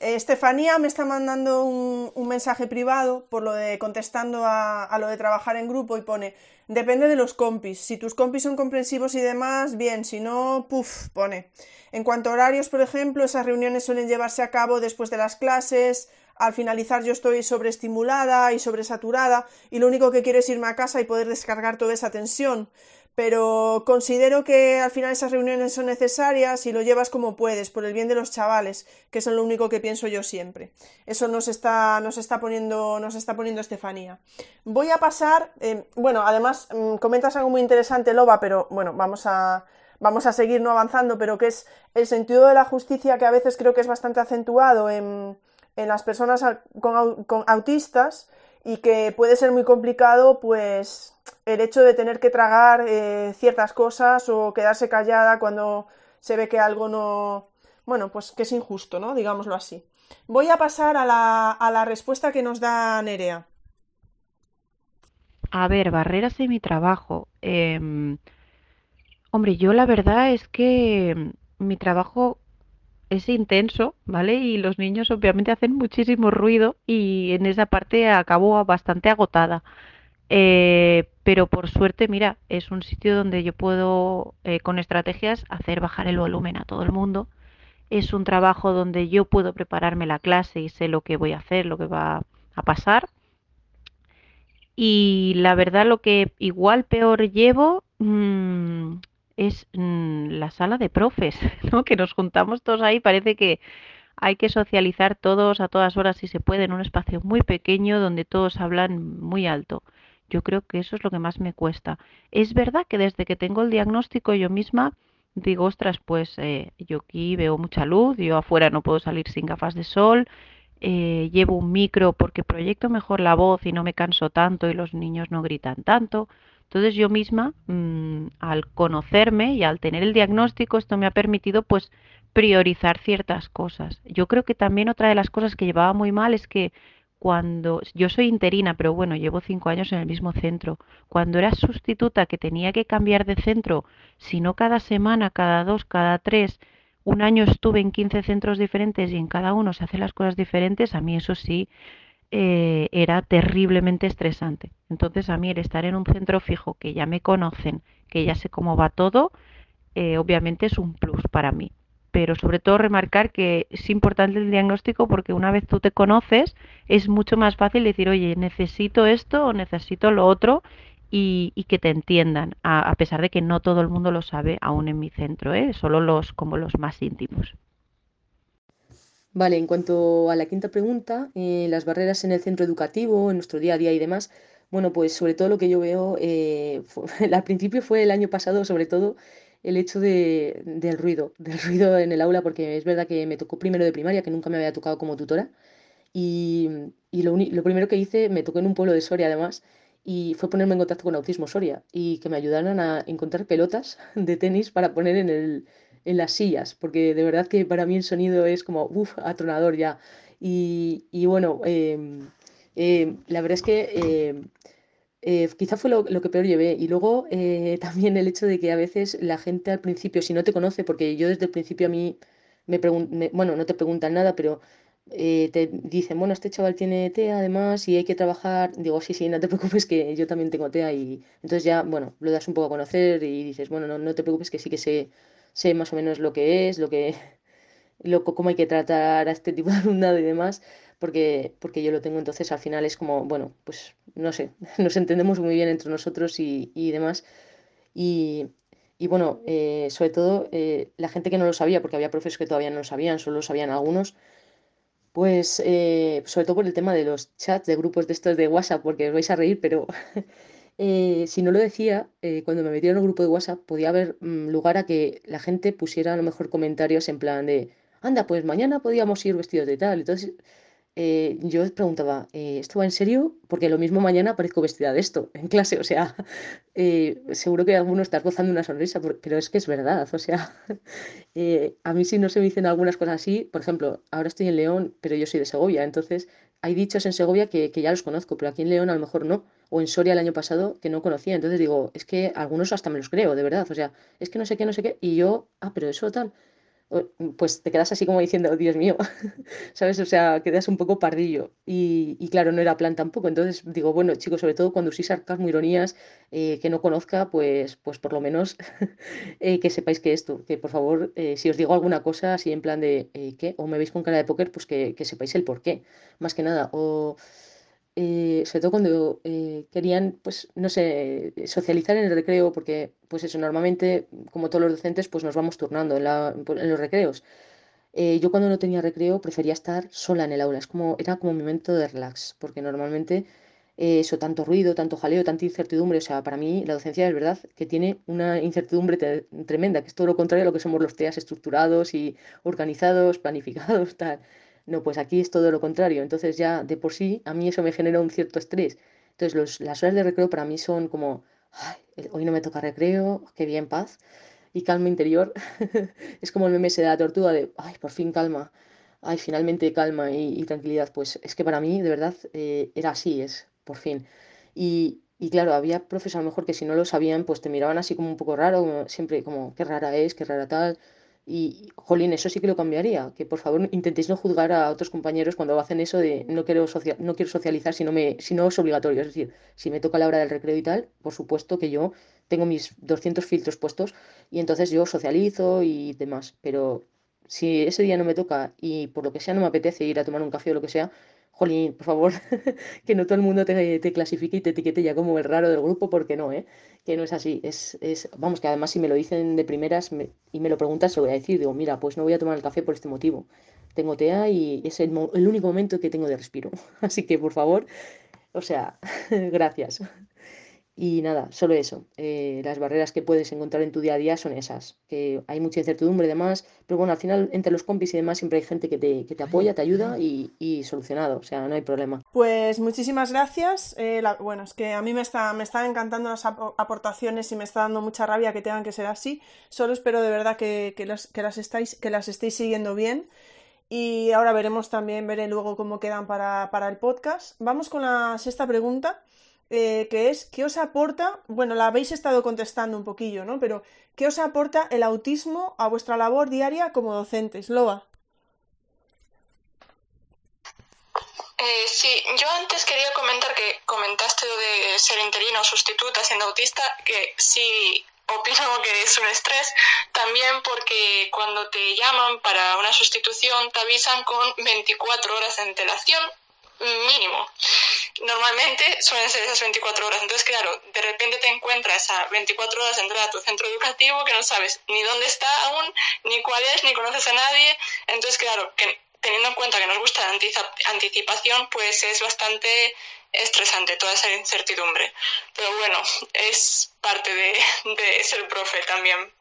Estefanía me está mandando un, un, mensaje privado por lo de contestando a, a, lo de trabajar en grupo y pone depende de los compis. Si tus compis son comprensivos y demás, bien, si no, puff, pone. En cuanto a horarios, por ejemplo, esas reuniones suelen llevarse a cabo después de las clases. Al finalizar yo estoy sobreestimulada y sobresaturada y lo único que quiero es irme a casa y poder descargar toda esa tensión pero considero que al final esas reuniones son necesarias y lo llevas como puedes, por el bien de los chavales, que es lo único que pienso yo siempre. Eso nos está, nos está poniendo, nos está poniendo Estefanía. Voy a pasar, eh, bueno, además mm, comentas algo muy interesante, Loba, pero bueno, vamos a, vamos a seguir no avanzando, pero que es el sentido de la justicia que a veces creo que es bastante acentuado en, las personas con autistas y que puede ser muy complicado, pues el hecho de tener que tragar eh, ciertas cosas o quedarse callada cuando se ve que algo no, bueno, pues que es injusto, ¿no? Digámoslo así. Voy a pasar a la, a la respuesta que nos da Nerea. A ver, barreras en mi trabajo. Eh, hombre, yo la verdad es que mi trabajo es intenso, ¿vale? Y los niños obviamente hacen muchísimo ruido y en esa parte acabo bastante agotada. Eh, pero por suerte, mira, es un sitio donde yo puedo, eh, con estrategias, hacer bajar el volumen a todo el mundo. Es un trabajo donde yo puedo prepararme la clase y sé lo que voy a hacer, lo que va a pasar. Y la verdad lo que igual peor llevo mm, es mm, la sala de profes, [laughs] ¿no? Que nos juntamos todos ahí, parece que hay que socializar todos a todas horas si se puede en un espacio muy pequeño donde todos hablan muy alto. Yo creo que eso es lo que más me cuesta. Es verdad que desde que tengo el diagnóstico yo misma digo, ostras, pues eh, yo aquí veo mucha luz, yo afuera no puedo salir sin gafas de sol, eh, llevo un micro porque proyecto mejor la voz y no me canso tanto y los niños no gritan tanto. Entonces yo misma, mm, al conocerme y al tener el diagnóstico, esto me ha permitido pues priorizar ciertas cosas. Yo creo que también otra de las cosas que llevaba muy mal es que cuando yo soy interina, pero bueno, llevo cinco años en el mismo centro. Cuando era sustituta que tenía que cambiar de centro, si no cada semana, cada dos, cada tres, un año estuve en 15 centros diferentes y en cada uno se hacen las cosas diferentes, a mí eso sí eh, era terriblemente estresante. Entonces a mí el estar en un centro fijo que ya me conocen, que ya sé cómo va todo, eh, obviamente es un plus para mí pero sobre todo remarcar que es importante el diagnóstico porque una vez tú te conoces es mucho más fácil decir, oye, necesito esto o necesito lo otro y, que te entiendan, a, pesar de que no todo el mundo lo sabe aún en mi centro, ¿eh? solo los como los más íntimos. Vale, en cuanto a la quinta pregunta, eh, las barreras en el centro educativo, en nuestro día a día y demás, bueno, pues sobre todo lo que yo veo, eh, [laughs] al principio fue el año pasado, sobre todo, el hecho de, del ruido, [laughs] del ruido en el aula, porque es verdad que me tocó primero de primaria, que nunca me había tocado como tutora, y, y lo, lo, primero que hice, me tocó en un pueblo de Soria además, y fue ponerme en contacto con Autismo Soria, y que me ayudaran a encontrar pelotas [laughs] de tenis para poner en, el, en las sillas, porque de verdad que para mí el sonido es como, uff, atronador ya. Y, y bueno, eh, eh, la verdad es que... Eh, eh, quizá fue lo, que peor llevé. Y luego eh, [laughs] también el hecho de que a veces la gente al principio, si no te conoce, porque yo desde el principio a mí me preguntan, bueno, no te preguntan nada, pero eh, te dicen, bueno, este chaval tiene TEA además y hay que trabajar. Digo, sí, sí, no te [laughs] preocupes que yo también tengo TEA y entonces ya, bueno, lo das un poco a conocer y dices, bueno, no, no te preocupes que sí que sé, sé más o menos lo que es, lo que, [laughs] cómo hay que tratar a este tipo de alumnado y demás porque, porque yo lo tengo, entonces al final es como, bueno, pues no sé, [laughs] nos entendemos muy bien entre nosotros y, y demás. Y, y bueno, eh, sobre todo eh, la gente que no lo sabía, porque había profes que todavía no lo sabían, solo lo sabían algunos, pues eh, sobre todo por el tema de los chats de grupos de estos de WhatsApp, porque os vais a reír, pero [laughs] si no lo decía, cuando me metieron en un grupo de WhatsApp podía haber mm, lugar a que la gente pusiera a lo mejor comentarios en plan de, anda, pues mañana podíamos ir vestidos de tal. Entonces eh, yo preguntaba, eh, ¿esto va en serio? Porque lo mismo mañana aparezco vestida de esto en clase, o sea, [laughs] eh, seguro que alguno está gozando una sonrisa, pero es que es verdad, o sea, [laughs] a mí si no se me dicen algunas cosas así, por ejemplo, ahora estoy en León, pero yo soy de Segovia, entonces hay dichos en Segovia que, que ya los conozco, pero aquí en León a lo mejor no, o en Soria el año pasado que no conocía, entonces digo, es que algunos hasta me los creo, de verdad, o sea, es que no sé qué, no sé qué, y yo, ah, pero eso tal pues te quedas así como diciendo, Dios mío, [laughs] ¿sabes? O sea, quedas un poco pardillo. Y, claro, no era plan tampoco. Entonces digo, bueno, chicos, sobre todo cuando usís sarcasmo, ironías, eh, que no conozca, pues, pues por lo menos [laughs] eh, que sepáis que esto, que por favor, eh, si os digo alguna cosa así en plan de, ¿qué? O me veis con cara de póker, pues que, que sepáis el por qué, más que nada. O eh, sobre todo cuando eh, querían, pues, no sé, socializar en el recreo, porque, pues eso, normalmente, como todos los docentes, pues nos vamos turnando en, pues, los recreos. Eh, yo cuando no tenía recreo prefería estar sola en el aula, es como, era como mi momento de relax, porque normalmente eso, tanto ruido, tanto jaleo, tanta incertidumbre, o sea, para mí la docencia es verdad que tiene una incertidumbre tremenda, que es todo lo contrario a lo que somos los TEAs estructurados y organizados, [laughs] planificados, tal. No, pues aquí es todo lo contrario. Entonces ya de por sí a mí eso me genera un cierto estrés. Entonces los, las horas de recreo para mí son como, hoy no me toca recreo, qué bien paz y calma interior. [laughs] es como el meme ese de la tortuga de, ay, por fin calma, ay, finalmente calma y, tranquilidad. Pues es que para mí de verdad eh, era así, es por fin. Y, y claro, había profes a lo mejor que si no lo sabían, pues te miraban así como un poco raro, siempre como, qué rara es, qué rara tal. Y, jolín, eso sí que lo cambiaría. Que por favor intentéis no juzgar a otros compañeros cuando hacen eso de no quiero, no quiero socializar si no, me, si no es obligatorio. Es decir, si me toca la hora del recreo y tal, por supuesto que yo tengo mis 200 filtros puestos y entonces yo socializo y demás. Pero si ese día no me toca y por lo que sea no me apetece ir a tomar un café o lo que sea, jolín, por favor, [laughs] que no todo el mundo te, clasifique y te etiquete ya como el raro del grupo, porque no, ¿eh? Que no es así. Es, es, vamos, que además si me lo dicen de primeras y me lo preguntas, se lo voy a decir. Digo, mira, pues no voy a tomar el café por este motivo. Tengo TEA y es el, el único momento que tengo de respiro. [laughs] Así que, por favor, o sea, [laughs] gracias. Y nada, solo eso. Eh, las barreras que puedes encontrar en tu día a día son esas, que hay mucha incertidumbre y demás, pero bueno, al final entre los compis y demás siempre hay gente que te, que te apoya, te ayuda y, y, solucionado, o sea, no hay problema. Pues muchísimas gracias. Eh, la, bueno, es que a mí me, está, me están encantando las aportaciones y me está dando mucha rabia que tengan que ser así. Solo espero de verdad que, que, las, que, las, estáis, que las estéis siguiendo bien. Y ahora veremos también, veré luego cómo quedan para, para el podcast. Vamos con la sexta pregunta. Eh, que es, ¿qué os aporta? Bueno, la habéis estado contestando un poquillo, ¿no? Pero, ¿qué os aporta el autismo a vuestra labor diaria como docentes? Loa. Eh, sí, yo antes quería comentar que comentaste de ser interino o sustituta siendo autista, que sí opino [laughs] que es un estrés, también porque cuando te llaman para una sustitución te avisan con 24 horas de antelación mínimo. Normalmente suelen ser esas 24 horas. Entonces, claro, de repente te encuentras a 24 horas entrar a tu centro educativo que no sabes ni dónde está aún, ni cuál es, ni conoces a nadie. Entonces, claro, teniendo en cuenta que nos gusta la anticipación, pues es bastante estresante toda esa incertidumbre. Pero bueno, es parte de, de ser profe también.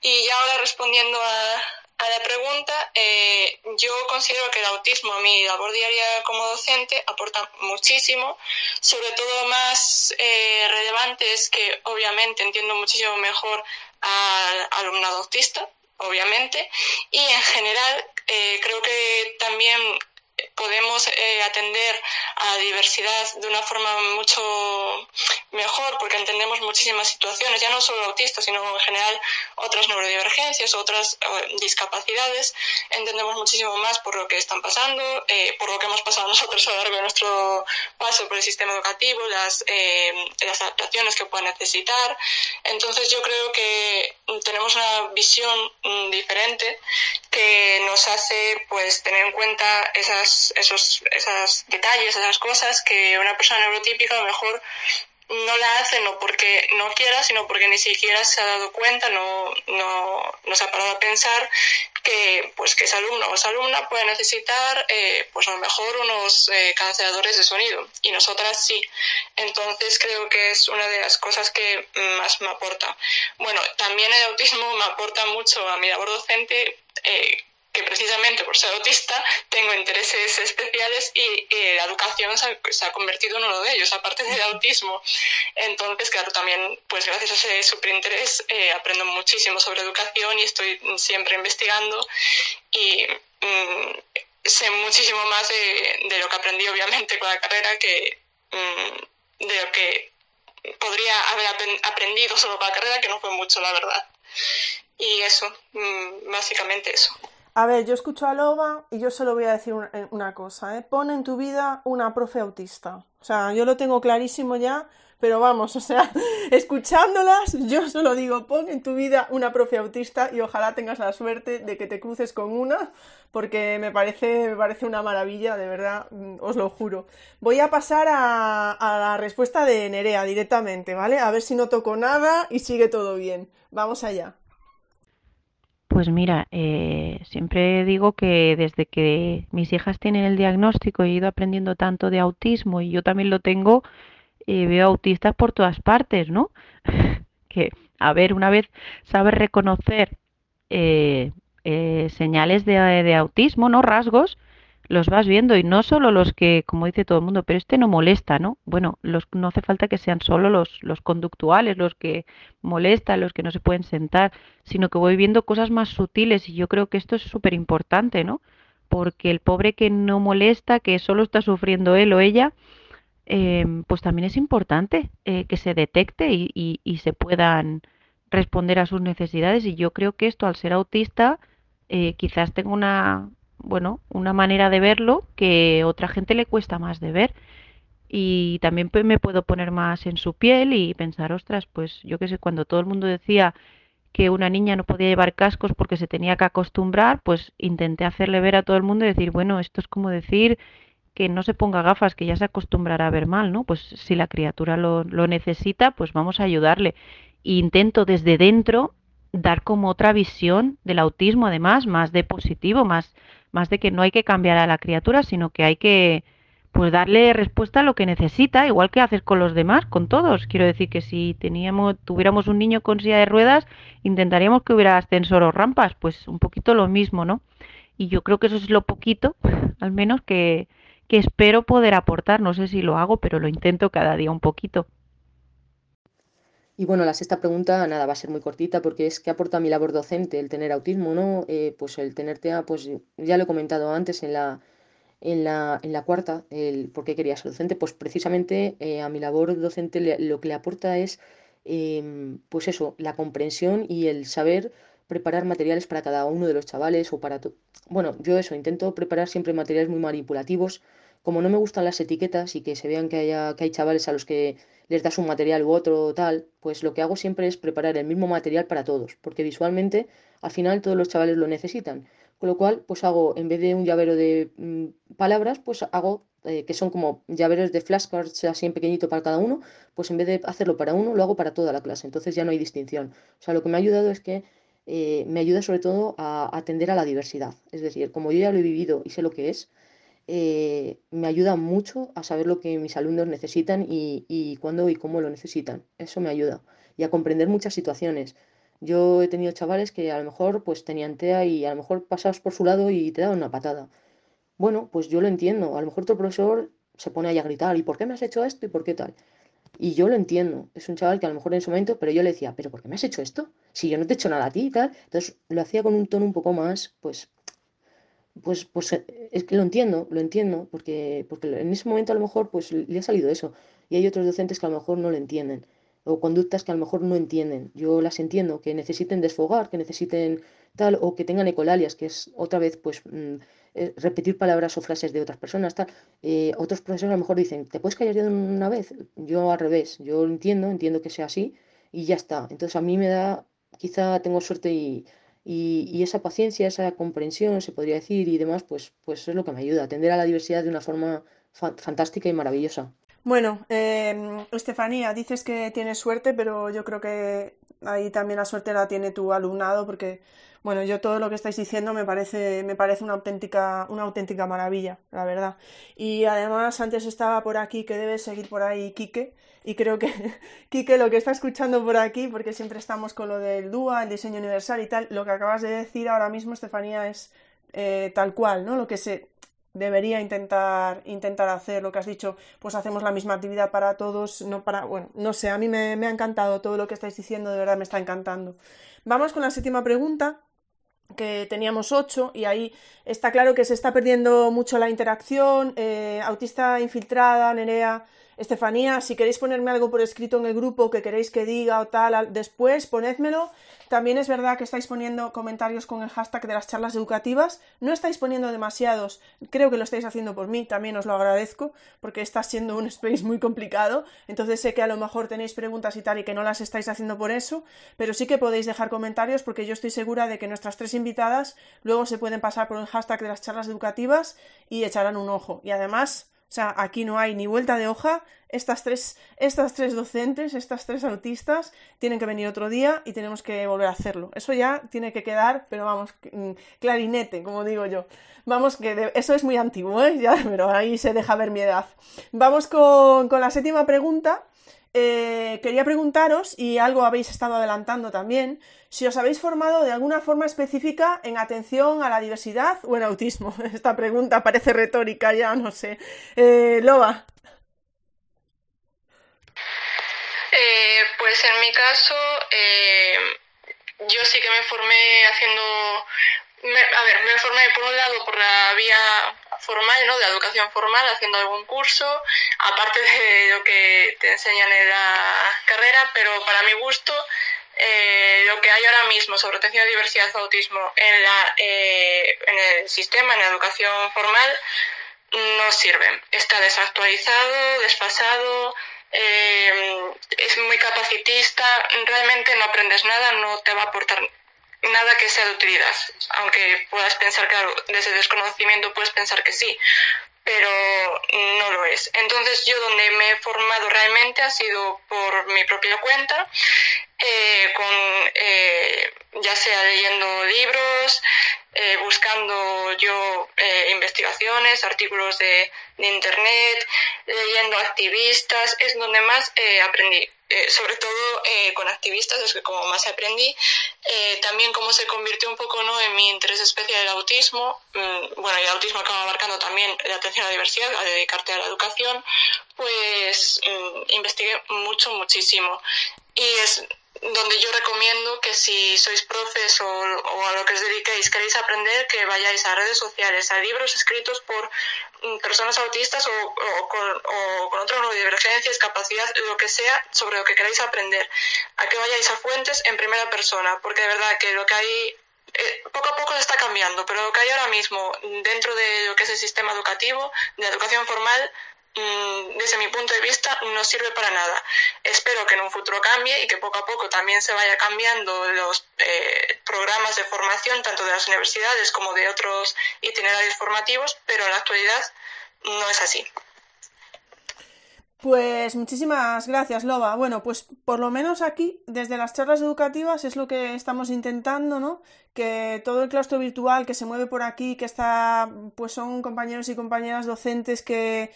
Y ahora respondiendo a, a la pregunta, eh, yo considero que el autismo a mi labor diaria como docente aporta muchísimo, sobre todo más eh, relevante es que obviamente entiendo muchísimo mejor al alumnado autista, obviamente, y en general eh, creo que también podemos eh, atender a diversidad de una forma mucho mejor porque entendemos muchísimas situaciones, ya no solo autistas, sino en general otras neurodivergencias, otras eh, discapacidades. Entendemos muchísimo más por lo que están pasando, eh, por lo que hemos pasado [laughs] nosotros a lo largo de nuestro paso por el sistema educativo, las, las adaptaciones que puedan necesitar. Entonces yo creo que tenemos una visión mm, diferente que nos hace pues tener en cuenta esas, esos, esos detalles, esas cosas que una persona neurotípica a lo mejor no la hace no porque no quiera, sino porque ni siquiera se ha dado cuenta, no, no, no se ha parado a pensar que, pues, que ese alumno o esa alumna puede necesitar eh, pues a lo mejor unos eh, canceladores de sonido y nosotras sí. Entonces creo que es una de las cosas que más me aporta. Bueno, también el autismo me aporta mucho a mi labor docente. Eh, que precisamente por ser autista tengo intereses especiales y eh, la educación se ha, convertido en uno de ellos, aparte del autismo. Entonces, claro, también, pues gracias a ese superinterés eh, aprendo muchísimo sobre educación y estoy siempre investigando y mm, sé muchísimo más de, lo que aprendí, obviamente, con la carrera que mm, de lo que podría haber aprendido solo con la carrera, que no fue mucho, la verdad. Y eso, mm, básicamente eso. A ver, yo escucho a Loba y yo solo voy a decir eh, una, cosa, ¿eh? Pon en tu vida una profe autista. O sea, yo lo tengo clarísimo ya, pero vamos, [laughs] o sea, escuchándolas, yo solo digo, pon en tu vida una profe autista y ojalá tengas la suerte de que te cruces con una, porque me parece, me parece una maravilla, de verdad, mm, os lo juro. Voy a pasar a, a la respuesta de Nerea directamente, ¿vale? A ver si no toco nada y sigue todo bien. Vamos allá. Pues mira, eh, siempre digo que desde que mis hijas tienen el diagnóstico he ido aprendiendo tanto de autismo y yo también lo tengo, eh, veo autistas por todas partes, ¿no? [laughs] que, a ver, una vez sabes reconocer eh, señales de, de autismo, ¿no? Rasgos, los vas viendo y no solo los que, como dice todo el mundo, pero este no molesta, ¿no? Bueno, los, no hace falta que sean solo los, los conductuales, los que molestan, los que no se pueden sentar, sino que voy viendo cosas más sutiles y yo creo que esto es súper importante, ¿no? Porque el pobre que no molesta, que solo está sufriendo él o ella, em, pues también es importante eh, que se detecte y, y, y, se puedan responder a sus necesidades y yo creo que esto al ser autista eh, quizás tenga una, bueno, una manera de verlo que otra gente le cuesta más de ver. Y también me puedo poner más en su piel y pensar, ostras, pues yo qué sé, cuando todo el mundo decía que una niña no podía llevar cascos porque se tenía que acostumbrar, pues intenté hacerle ver a todo el mundo y decir, bueno, esto es como decir que no se ponga gafas, que ya se acostumbrará a ver mal, ¿no? Pues si la criatura lo, lo necesita, pues vamos a ayudarle. E intento desde dentro dar como otra visión del autismo, además, más de positivo, más, más de que no hay que cambiar a la criatura, sino que hay que pues darle respuesta a lo que necesita, igual que haces con los demás, con todos. Quiero decir que si teníamos, tuviéramos un niño con silla de ruedas, intentaríamos que hubiera ascensor o rampas, pues un poquito lo mismo, ¿no? Y yo creo que eso es lo poquito, [laughs] al menos que, que espero poder aportar. No sé si lo hago, pero lo intento cada día un poquito. Y bueno, la sexta pregunta, nada, va a ser muy cortita porque es ¿qué aporta mi labor docente el tener autismo, no? Eh, pues el tener TEA, pues ya lo he comentado antes en la, en la, en la cuarta, el por qué quería ser docente, pues precisamente eh, a mi labor docente lo que le aporta es, em, pues eso, la comprensión y el saber preparar materiales para cada uno de los chavales o para... Bueno, yo eso, intento preparar siempre materiales muy manipulativos. Como no me gustan las etiquetas y que se vean que, que hay chavales a los que les das un material u otro tal, pues lo que hago siempre es preparar el mismo material para todos, porque visualmente al final todos los chavales lo necesitan. Con lo cual, pues hago, en vez de un llavero de mm, palabras, pues hago, eh, que son como llaveros de flashcards así en pequeñito para cada uno, pues en vez de hacerlo para uno, lo hago para toda la clase. Entonces ya no hay distinción. O sea, lo que me ha ayudado es que eh, me ayuda sobre todo a atender a la diversidad. Es decir, como yo ya lo he vivido y sé lo que es, eh, me ayuda mucho a saber lo que mis alumnos necesitan y, y cuándo y cómo lo necesitan. Eso me ayuda. Y a comprender muchas situaciones. Yo he tenido chavales que a lo mejor pues tenían TEA y a lo mejor pasabas por su lado y te daban una patada. Bueno, pues yo lo entiendo. A lo mejor otro profesor se pone ahí a gritar, ¿y por qué me has hecho esto? ¿Y por qué tal? Y yo lo entiendo. Es un chaval que a lo mejor en ese momento, pero yo le decía, ¿pero por qué me has hecho esto? Si yo no te he hecho nada a ti y tal. Entonces lo hacía con un tono un poco más, pues, pues, pues eh, es que lo entiendo, lo entiendo, porque, porque en ese momento a lo mejor pues le ha salido eso. Y hay otros docentes que a lo mejor no lo entienden. O conductas que a lo mejor no entienden. Yo las entiendo, que necesiten desfogar, que necesiten tal, o que tengan ecolalias, que es otra vez, pues, mm, eh, repetir palabras o frases de otras personas, tal. Eh, otros profesores a lo mejor dicen, ¿te puedes callar de una vez? Yo al revés, yo entiendo, entiendo que sea así y ya está. Entonces a mí me da, quizá tengo suerte y y, esa paciencia, esa comprensión, se podría decir, y demás, pues, pues es lo que me ayuda atender a la diversidad de una forma fantástica y maravillosa. Bueno, eh, Estefanía, dices que tienes suerte, pero yo creo que ahí también la suerte la tiene tu alumnado, porque bueno, yo todo lo que estáis diciendo me parece, me parece una auténtica, una auténtica maravilla, la verdad. Y además, antes estaba por aquí, que debe seguir por ahí Quique, y creo que [laughs] Quique lo que está escuchando por aquí, porque siempre estamos con lo del DUA, el diseño universal y tal, lo que acabas de decir ahora mismo, Estefanía, es eh, tal cual, ¿no? Lo que se debería intentar, intentar hacer, lo que has dicho, pues hacemos la misma actividad para todos, no para, bueno, no sé, a mí me, me ha encantado todo lo que estáis diciendo, de verdad me está encantando. Vamos con la séptima pregunta, que teníamos ocho y ahí está claro que se está perdiendo mucho la interacción, eh, autista infiltrada, Nerea, Estefanía, si queréis ponerme algo por escrito en el grupo que queréis que diga o tal, después ponedmelo. También es verdad que estáis poniendo comentarios con el hashtag de las charlas educativas. No estáis poniendo demasiados, creo que lo estáis haciendo por mí, también os lo agradezco, porque está siendo un space muy complicado. Entonces sé que a lo mejor tenéis preguntas y tal y que no las estáis haciendo por eso, pero sí que podéis dejar comentarios porque yo estoy segura de que nuestras tres invitadas luego se pueden pasar por el hashtag de las charlas educativas y echarán un ojo. Y además, o sea, aquí no hay ni vuelta de hoja. Estas tres, estas tres docentes, estas tres autistas, tienen que venir otro día y tenemos que volver a hacerlo. Eso ya tiene que quedar, pero vamos, mm, clarinete, como digo yo. Vamos, que eso es muy antiguo, ¿eh? [laughs] Ya, pero ahí se deja ver mi edad. Vamos con, con la séptima pregunta eh, quería preguntaros, y algo habéis estado adelantando también, si os habéis formado de alguna forma específica en atención a la diversidad o en autismo. [laughs] Esta pregunta parece retórica, ya no sé. Eh, Loba. Eh, pues en mi caso, yo sí que me formé haciendo a ver, me formé por un lado por la vía formal, ¿no? De educación formal, haciendo algún curso, aparte de lo que te enseñan en la carrera, pero para mi gusto, eh, lo que hay ahora mismo sobre atención a diversidad y autismo en, la, eh, en el sistema, en la educación formal, no sirve. Está desactualizado, desfasado, eh, es muy capacitista, realmente no aprendes nada, no te va a aportar nada que sea de utilidad, aunque puedas pensar, claro, desde desconocimiento puedes pensar que sí, pero no lo es. Entonces yo donde me he formado realmente ha sido por mi propia cuenta, eh, con, eh, ya sea leyendo libros, eh, buscando yo investigaciones, artículos de, de, internet, leyendo activistas, es donde más aprendí. Eh, sobre todo eh, con activistas, es que como más aprendí, eh, también cómo se convirtió un poco ¿no? en mi interés especial el autismo, mm, bueno, y el autismo acaba abarcando también la atención a la diversidad, a dedicarte a la educación, pues mm, investigué mucho, muchísimo. Y es donde yo recomiendo que si sois profes o, o, a lo que os dediquéis, queréis aprender, que vayáis a redes sociales, a libros escritos por mm, personas autistas o, o con, con otro neurodivergencia, discapacidad, lo que sea, sobre lo que queráis aprender. A que vayáis a fuentes en primera persona, porque de verdad que lo que hay eh, poco a poco se está cambiando, pero lo que hay ahora mismo dentro de lo que es el sistema educativo, de educación formal, desde mi punto de vista, no sirve para nada. Espero que en un futuro cambie y que poco a poco también se vaya cambiando los eh, programas de formación, tanto de las universidades como de otros itinerarios formativos, pero en la actualidad no es así. Pues muchísimas gracias, Loba. Bueno, pues por lo menos aquí, desde las charlas educativas, es lo que estamos intentando, ¿no? Que todo el claustro virtual que se mueve por aquí, que está, pues son compañeros y compañeras docentes que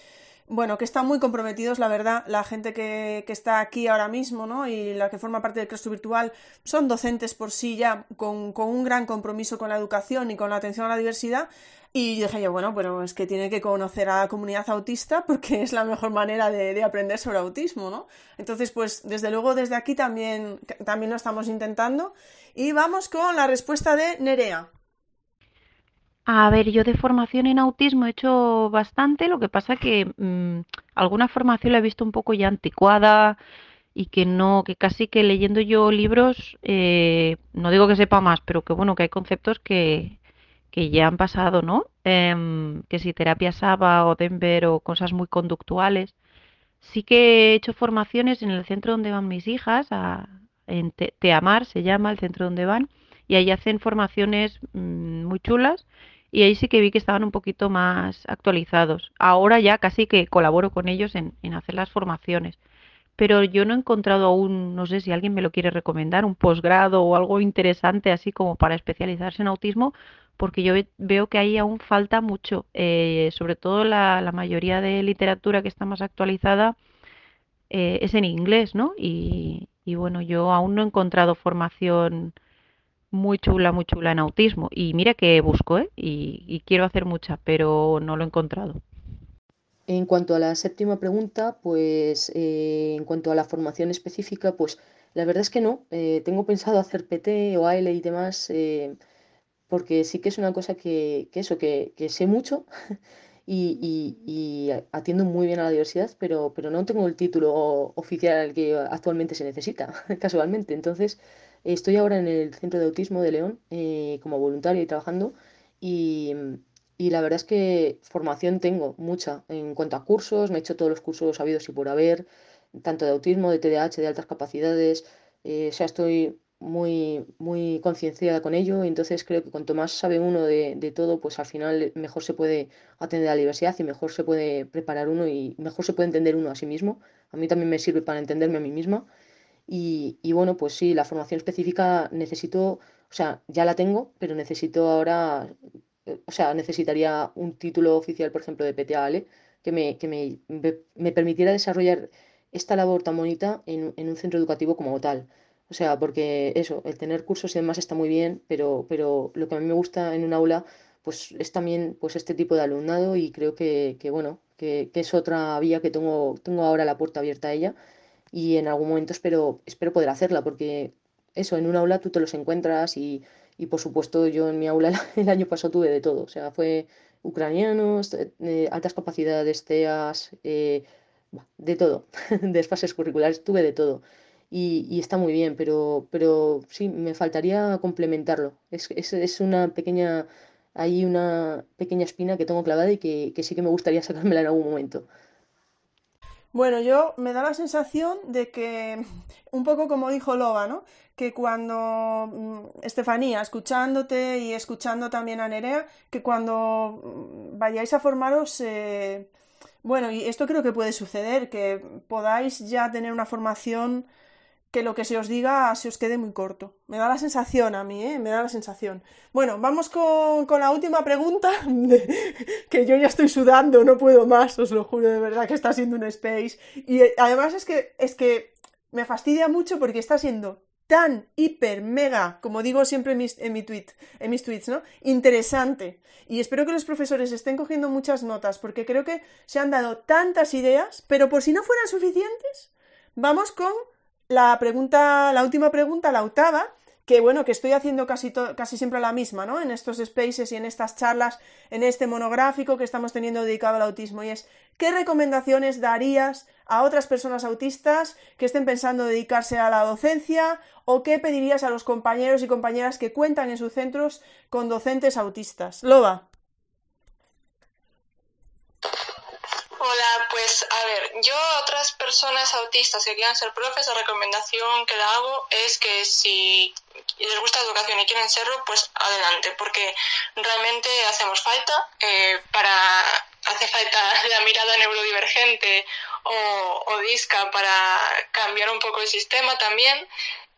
bueno, que están muy comprometidos, la verdad, la gente que, que, está aquí ahora mismo, ¿no? Y la que forma parte del claustro virtual son docentes por sí ya, con, con, un gran compromiso con la educación y con la atención a la diversidad. Y dije yo, bueno, pero es que tiene que conocer a la comunidad autista porque es la mejor manera de, de aprender sobre autismo, ¿no? Entonces, pues, desde luego, desde aquí también, también lo estamos intentando. Y vamos con la respuesta de Nerea. A ver, yo de formación en autismo he hecho bastante, lo que pasa que mmm, alguna formación la he visto un poco ya anticuada y que no, que casi que leyendo yo libros, eh, no digo que sepa más, pero que bueno, que hay conceptos que, que ya han pasado, ¿no? Eh, que si terapia SABA o Denver o cosas muy conductuales. Sí que he hecho formaciones en el centro donde van mis hijas, a, en Teamar se llama el centro donde van, y ahí hacen formaciones mmm, muy chulas y ahí sí que vi que estaban un poquito más actualizados. Ahora ya casi que colaboro con ellos en, en, hacer las formaciones. Pero yo no he encontrado aún, no sé si alguien me lo quiere recomendar, un posgrado o algo interesante así como para especializarse en autismo, porque yo veo que ahí aún falta mucho. Eh, sobre todo la, la, mayoría de literatura que está más actualizada eh, es en inglés, ¿no? Y, y bueno, yo aún no he encontrado formación muy chula, muy chula en autismo. Y mira que busco, ¿eh? Y, quiero hacer mucha, pero no lo he encontrado. En cuanto a la séptima pregunta, pues eh, en cuanto a la formación específica, pues la verdad es que no. Eh, tengo pensado hacer PT o AL y demás, eh, porque sí que es una cosa que, eso, que, sé mucho [laughs] y, y, y, atiendo muy bien a la diversidad, pero, pero no tengo el título oficial que actualmente se necesita, [laughs] casualmente. Entonces, Estoy ahora en el Centro de Autismo de León eh, como voluntaria y trabajando y, la verdad es que formación tengo mucha en cuanto a cursos, me he hecho todos los cursos habidos y por haber, tanto de autismo, de TDAH, de altas capacidades, eh, estoy muy, muy concienciada con ello, entonces creo que cuanto más sabe uno de, de, todo, pues al final mejor se puede atender a la diversidad y mejor se puede preparar uno y mejor se puede entender uno a sí mismo. A mí también me sirve para entenderme a mí misma y, y, bueno, pues sí, la formación específica necesito, o sea, ya la tengo, pero necesito ahora, eh, o sea, necesitaría un título oficial, por ejemplo, de PTAL, que me, que me, me permitiera desarrollar esta labor tan bonita en, en, un centro educativo como tal. O sea, porque eso, el tener cursos y demás está muy bien, pero, pero lo que a mí me gusta en un aula, pues es también pues este tipo de alumnado y creo que, que bueno, que, que, es otra vía que tengo, tengo ahora la puerta abierta a ella y en algún momento espero, espero poder hacerla, porque eso, en un aula tú te los encuentras y, y por supuesto yo en mi aula [laughs] el año pasado tuve de todo, o sea, fue ucranianos, eh, altas capacidades, TEAS, eh, de todo, [laughs] desfases curriculares, tuve de todo. Y, y, está muy bien, pero, pero sí, me faltaría complementarlo. Es, es, es, una pequeña, hay una pequeña espina que tengo clavada y que, que sí que me gustaría [laughs] sacármela en algún momento. Bueno, yo me da la sensación de que, [laughs] un poco como dijo Loba, ¿no? Que cuando mm, Estefanía, escuchándote y escuchando también a Nerea, que cuando mm, vayáis a formaros, eh, bueno, y esto creo que puede suceder, que podáis ya tener una formación que lo que se os diga se os quede muy corto. Me da la sensación a mí, ¿eh? Me da la sensación. Bueno, vamos con, la última pregunta, [laughs] que yo ya estoy sudando, no puedo más, os lo juro de verdad que está siendo un space. Y eh, además es que, es que me fastidia mucho porque está siendo tan hiper mega, como digo siempre en mis, en mi tweet, en mis tweets, ¿no? Interesante. Y espero que los profesores estén cogiendo muchas notas, porque creo que se han dado tantas ideas, pero por si no fueran suficientes, vamos con la pregunta, la última pregunta, la octava, que bueno, que estoy haciendo casi, casi siempre la misma, ¿no? En estos spaces y en estas charlas, en este monográfico que estamos teniendo dedicado al autismo, y es, ¿qué recomendaciones darías a otras personas autistas que estén pensando dedicarse a la docencia o qué pedirías a los compañeros y compañeras que cuentan en sus centros con docentes autistas? Loba. Hola, pues a ver, yo a otras personas autistas que quieran ser profes, la recomendación que le hago es que si les gusta la educación y quieren serlo, pues adelante, porque realmente hacemos falta eh, para hace falta [laughs] la mirada neurodivergente o, o disca para cambiar un poco el sistema también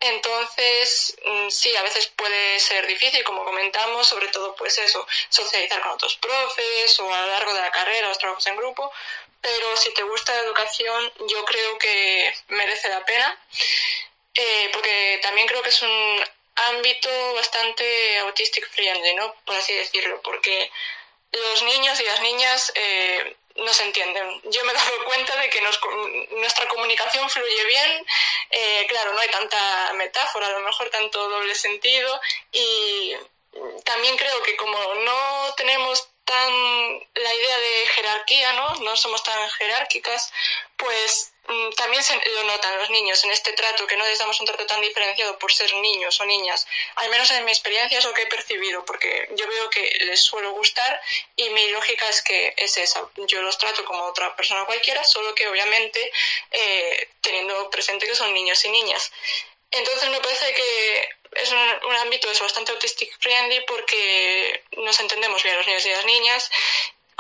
entonces, mm, sí, a veces puede ser difícil, como comentamos, sobre todo pues eso, socializar con otros profes o a lo largo de la carrera, los trabajos en grupo, pero si te gusta la educación, yo creo que merece la pena, eh, porque también creo que es un ámbito bastante autistic friendly, ¿no? Por así decirlo, porque los niños y las niñas eh, no se entienden. Yo me he dado cuenta de que nuestra comunicación fluye bien, eh, claro, no hay tanta metáfora, a lo mejor tanto doble sentido y también creo que como no tenemos tan la idea de jerarquía, ¿no? No somos tan jerárquicas, pues también se lo notan los niños en este trato, que no les damos un trato tan diferenciado por ser niños o niñas. Al menos en mi experiencia es lo que he percibido, porque yo veo que les suelo gustar y mi lógica es que es esa. Yo los trato como otra persona cualquiera, solo que obviamente eh, teniendo presente que son niños y niñas. Entonces me parece que es un, ámbito es bastante autistic friendly porque nos entendemos bien los niños y las niñas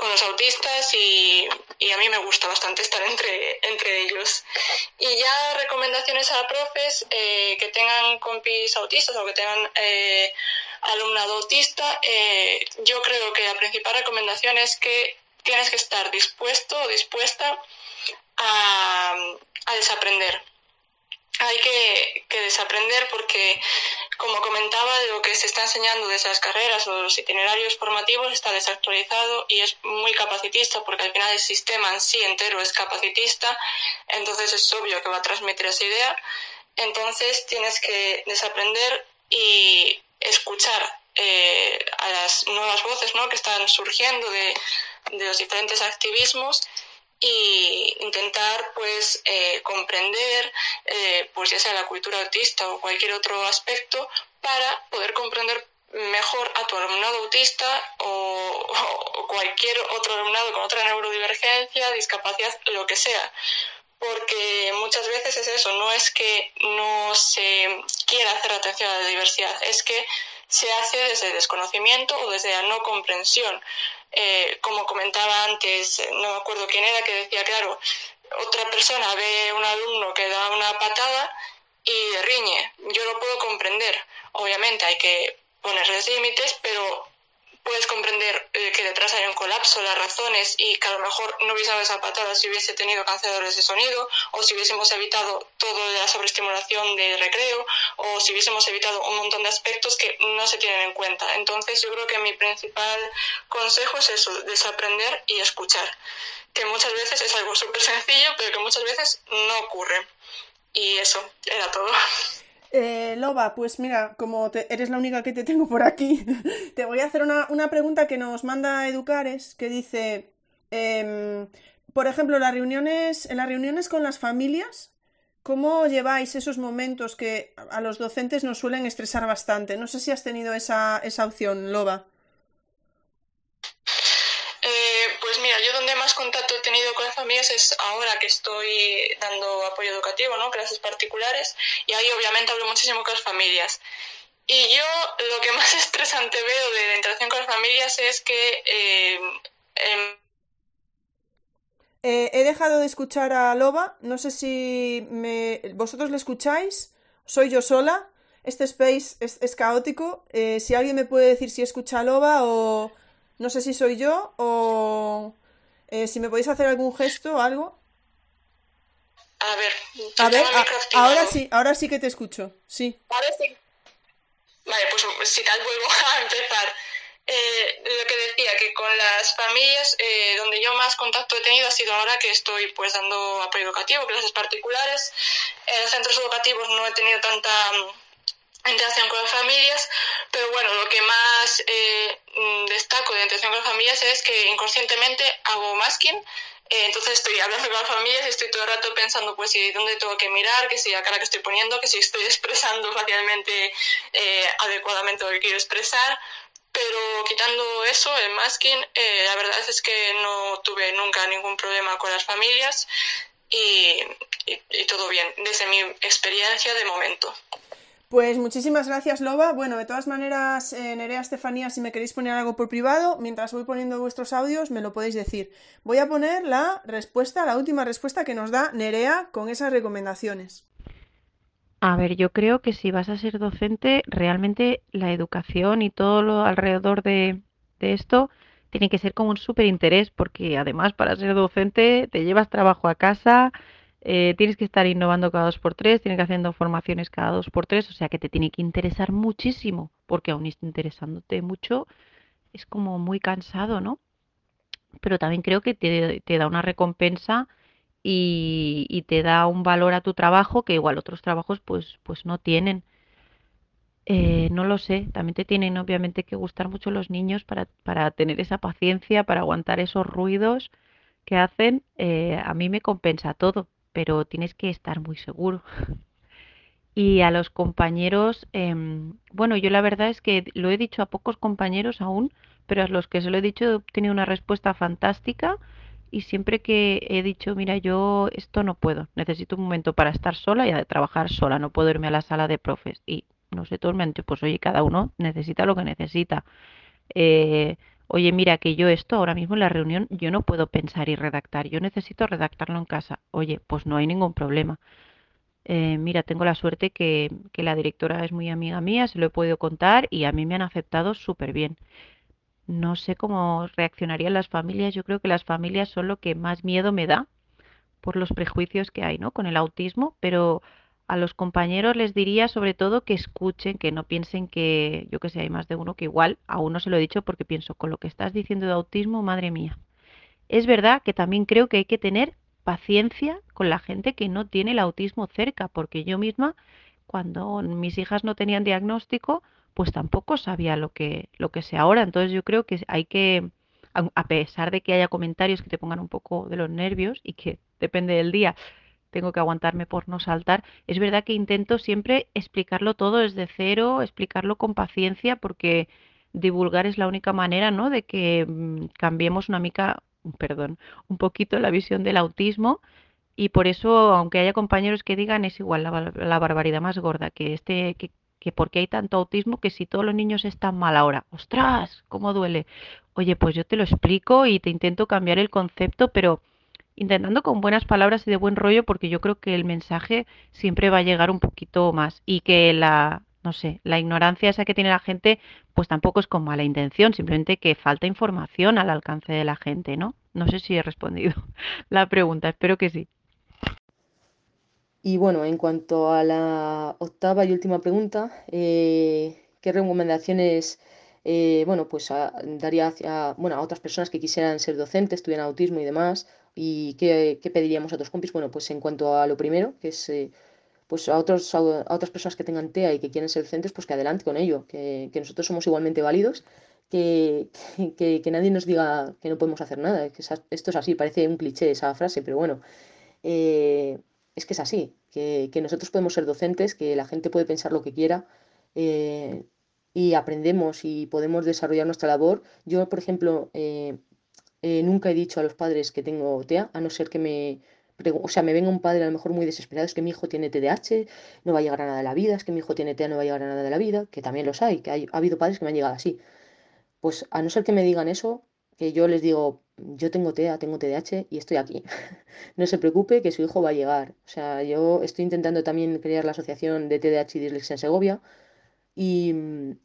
con los autistas y, a mí me gusta bastante estar entre, entre ellos. Y ya recomendaciones a profes eh, que tengan compis autistas o que tengan eh, alumnado autista, eh, yo creo que la principal recomendación es que tienes que estar dispuesto o dispuesta a, a desaprender hay que, desaprender porque, como comentaba, lo que se está enseñando desde las carreras o los itinerarios formativos está desactualizado y es muy capacitista porque al final el sistema en sí entero es capacitista, entonces es obvio que va a transmitir esa idea. Entonces tienes que desaprender y escuchar eh, a las nuevas voces ¿no? que están surgiendo de, de los diferentes activismos y intentar pues eh, comprender eh, pues ya sea la cultura autista o cualquier otro aspecto para poder comprender mejor a tu alumnado autista [laughs] o, cualquier otro alumnado con otra neurodivergencia, discapacidad, lo que sea. Porque muchas veces es eso, no es que no se quiera hacer atención a la diversidad, es que se hace desde desconocimiento o desde la no comprensión. Eh, como comentaba antes, no me acuerdo quién era, que decía, claro, otra persona ve un alumno que da una patada y riñe. Yo lo puedo comprender. Obviamente hay que ponerles límites, pero puedes comprender eh, que detrás hay un colapso, las razones y que a lo mejor no hubiese dado esa patada si hubiese tenido canceladores de sonido o si hubiésemos evitado todo de la sobreestimulación de recreo o si hubiésemos evitado un montón de aspectos que no se tienen en cuenta. Entonces yo creo que mi principal consejo es eso, desaprender y escuchar, que muchas veces es algo súper sencillo pero que muchas veces no ocurre. Y eso era todo. [laughs] Eh, Loba, pues mira, como eres la única que te tengo por aquí, [laughs] te voy a hacer una, pregunta que nos manda Educares, que dice, em, por ejemplo, las reuniones, en las reuniones con las familias, ¿cómo lleváis esos momentos que a los docentes nos suelen estresar bastante? No sé si has tenido esa, esa opción, Loba. Eh, pues mira, yo donde más contacto he tenido con las familias es ahora que estoy dando apoyo educativo, ¿no? Clases particulares, y ahí obviamente hablo muchísimo con las familias. Y yo lo que [laughs] más estresante veo de la interacción con las familias es que eh, em, eh, he dejado de escuchar a Loba. No sé si vosotros le escucháis. Soy yo sola. Este space es, caótico. Eh, si alguien me puede decir si escucha a Loba o no sé si soy yo o eh, si me podéis hacer algún gesto o algo. A ver, a ver ahora sí, ahora sí que te escucho. Sí. Ahora sí. Vale, pues si tal vuelvo [laughs] a empezar. Eh, lo que decía, que con las familias eh, donde yo más contacto he tenido ha sido ahora que estoy pues dando apoyo educativo, clases particulares. En los centros educativos no he tenido tanta interacción con las familias, pero bueno, lo que más eh, mm, destaco de interacción con las familias es que inconscientemente hago masking, eh, entonces estoy hablando con las familias y estoy todo el rato pensando pues si dónde tengo que mirar, que si la cara que estoy poniendo, que si estoy [laughs] expresando facialmente adecuadamente lo que quiero expresar, pero quitando eso, el masking, eh, la verdad es que no tuve nunca ningún problema con las familias y, todo bien, desde mi experiencia de momento. Pues muchísimas gracias, Loba. Bueno, de todas maneras, eh, Nerea Estefanía, si me queréis poner algo por privado, mientras voy poniendo vuestros audios, me lo podéis decir. Voy a poner la respuesta, la última respuesta que nos da Nerea con esas recomendaciones. A ver, yo creo que si vas a ser docente, realmente la educación y todo lo alrededor de, esto tiene que ser como un súper interés, porque además para ser docente te llevas trabajo a casa, eh, tienes que estar innovando cada dos por tres, tienes que haciendo formaciones cada dos por tres, o sea que te tiene que interesar muchísimo, porque aún interesándote mucho es como muy cansado, ¿no? Pero también creo que te, da una recompensa y, te da un valor a tu trabajo que igual otros trabajos pues, pues no tienen. Eh, no lo sé, también te tienen obviamente que gustar mucho los niños para, para tener esa paciencia, para aguantar esos ruidos que hacen. Eh, a mí me compensa todo, pero tienes que estar muy seguro. Y a los compañeros, em, bueno, yo la verdad es que lo he dicho a pocos compañeros aún, pero a los que se lo he dicho he obtenido una respuesta fantástica y siempre que he dicho, mira, yo esto no puedo, necesito un momento para estar sola y a trabajar sola, no puedo irme a la sala de profes. Y no sé, todos me han dicho, pues oye, cada uno necesita lo que necesita. Eh, oye, mira, que yo esto ahora mismo en la reunión, yo no puedo pensar y redactar, yo necesito redactarlo en casa. Oye, pues no hay ningún problema. Eh, mira, tengo la suerte que, que la directora es muy amiga mía, se lo he podido contar y a mí me han aceptado súper bien. No sé cómo reaccionarían las familias. Yo creo que las familias son lo que más miedo me da por los prejuicios que hay, ¿no? Con el autismo, pero a los compañeros les diría sobre todo que escuchen, que no piensen que, yo que sé, hay más de uno que igual, a uno se lo he dicho porque pienso, con lo que estás diciendo de autismo, madre mía. Es verdad que también creo que hay que tener paciencia con la gente que no tiene el autismo cerca, porque yo misma, cuando mis hijas no tenían diagnóstico, pues tampoco sabía lo que, lo que sé ahora. Entonces yo creo que hay que, a pesar de que haya comentarios que te pongan un poco de los nervios y que [laughs] depende del día, tengo que aguantarme por no saltar, es verdad que intento siempre explicarlo todo desde cero, explicarlo con paciencia, porque divulgar es la única manera, ¿no? De que mm, cambiemos una mica, perdón, un poquito la visión del autismo y por eso, aunque haya compañeros que digan, es igual la, la barbaridad más gorda, que este, que que por qué hay tanto autismo, que si todos los niños están mal ahora, ostras, cómo duele. Oye, pues yo te lo explico y te intento cambiar el concepto, pero intentando con buenas palabras y de buen rollo, porque yo creo que el mensaje siempre va a llegar un poquito más y que la, no sé, la ignorancia esa que tiene la gente, pues tampoco es con mala intención, simplemente que falta información al alcance de la gente, ¿no? No sé si he respondido [laughs] la pregunta, espero que sí. Y bueno, en cuanto a la octava y última pregunta, eh, ¿qué recomendaciones eh, bueno, pues daría hacia, bueno, a otras personas que quisieran ser docentes, tuvieran autismo y demás? ¿Y qué, pediríamos a otros compis? Bueno, pues en cuanto a lo primero, que es eh, pues a, otros, a, otras personas que tengan TEA y que quieren ser docentes, pues que adelante con ello, que, nosotros somos igualmente válidos, [laughs] que, que, nadie nos diga que no podemos hacer nada. Que esto es así, parece un cliché esa frase, pero bueno es que es así, que, nosotros podemos ser docentes, que la gente puede pensar lo que quiera eh, y aprendemos y podemos desarrollar nuestra labor. Yo, por ejemplo, eh, eh, nunca he dicho a los padres que tengo TEA, a no ser que me, o sea, me venga un padre a lo mejor muy desesperado, es que mi hijo tiene TDAH, no va a llegar a nada de la vida, es que mi hijo tiene TEA, no va a llegar a nada de la vida, que también los hay, que ha habido padres que me han llegado así. Pues a no ser que me digan eso, que yo les digo, yo tengo TEA, tengo TDAH y estoy aquí. [laughs] no se preocupe que su hijo va a llegar. O sea, yo estoy intentando también crear la asociación de TDAH y dislexia en Segovia y,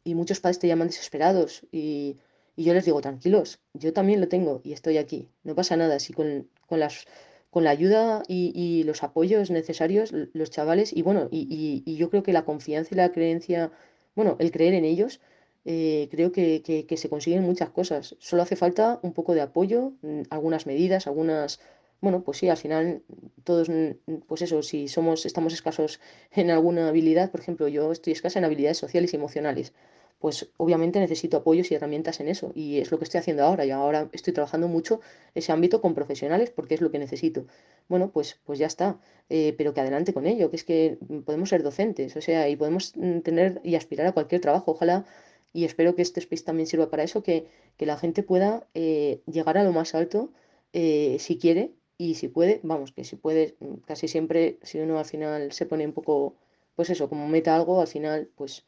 y muchos padres te llaman desesperados y, y, yo les digo, tranquilos, yo también lo tengo y estoy aquí. No pasa nada si con, con las con la ayuda y, y, los apoyos necesarios, los chavales, y bueno, y, y, yo creo que la confianza y la creencia, bueno, el creer en ellos, eh, creo que, que, se consiguen muchas cosas. Solo hace falta un poco de apoyo, mm, algunas medidas, algunas, bueno, pues sí, al final todos, mm, pues eso, si somos, estamos escasos en alguna habilidad, por ejemplo, yo estoy escasa en habilidades sociales y emocionales pues obviamente necesito apoyos y herramientas en eso. Y es lo que estoy haciendo ahora. Y ahora estoy trabajando mucho ese ámbito con profesionales porque es lo que necesito. Bueno, pues, pues ya está. Eh, pero que adelante con ello, que es que podemos ser docentes, o sea, y podemos mm, tener y aspirar a cualquier trabajo. Ojalá, y espero que este space también sirva para eso, que, la gente pueda eh, llegar a lo más alto eh, si quiere y si puede, vamos, que si puede, mm, casi siempre, si uno al final se pone un poco, pues eso, como meta algo, al final, pues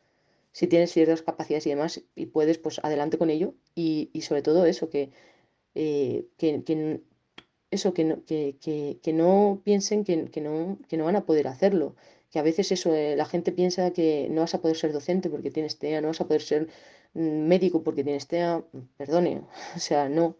si tienes ciertas capacidades y demás y puedes, pues adelante con ello. Y, sobre todo eso, que, eh, que, eso, que no, que, que, no piensen que, no, que no van a poder hacerlo. Que a veces eso, eh, la gente piensa que no vas a poder ser docente porque tienes TEA, no vas a poder ser mm, médico porque tienes TEA, perdone, [laughs] o sea, no,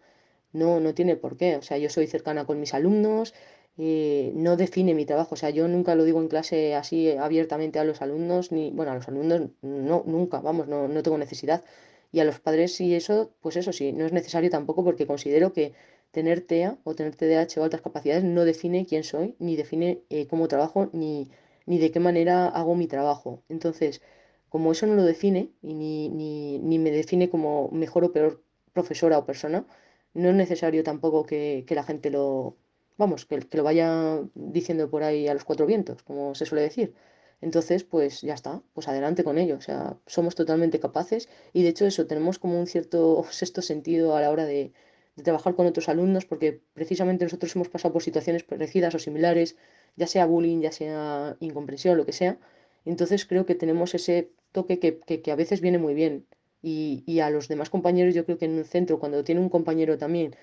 no, no tiene por qué. O sea, yo soy cercana con mis alumnos, eh, no define mi trabajo. O sea, yo nunca lo digo en clase así abiertamente a los alumnos, ni, bueno, a los alumnos no, nunca, vamos, no, no tengo necesidad. Y a los padres y eso, pues eso sí, no es necesario tampoco porque considero que tener TEA o tener TDAH o altas capacidades no define quién soy, ni define eh, cómo trabajo, ni, ni de qué manera hago mi trabajo. Entonces, como eso no lo define y ni, ni, ni me define como mejor o peor profesora o persona, no es necesario tampoco que, que la gente lo, vamos, que, que, lo vaya diciendo por ahí a los cuatro vientos, como se suele decir. Entonces, pues ya está, pues adelante con ello. O sea, somos totalmente capaces y de hecho eso, tenemos como un cierto [laughs] sexto sentido a la hora de, trabajar con otros alumnos porque precisamente nosotros hemos pasado por situaciones parecidas o similares, ya sea bullying, ya sea incomprensión, lo que sea. Entonces creo que tenemos ese toque que, que, que a veces viene muy bien. Y, y, a los demás compañeros, yo creo que en un centro, cuando tiene un compañero también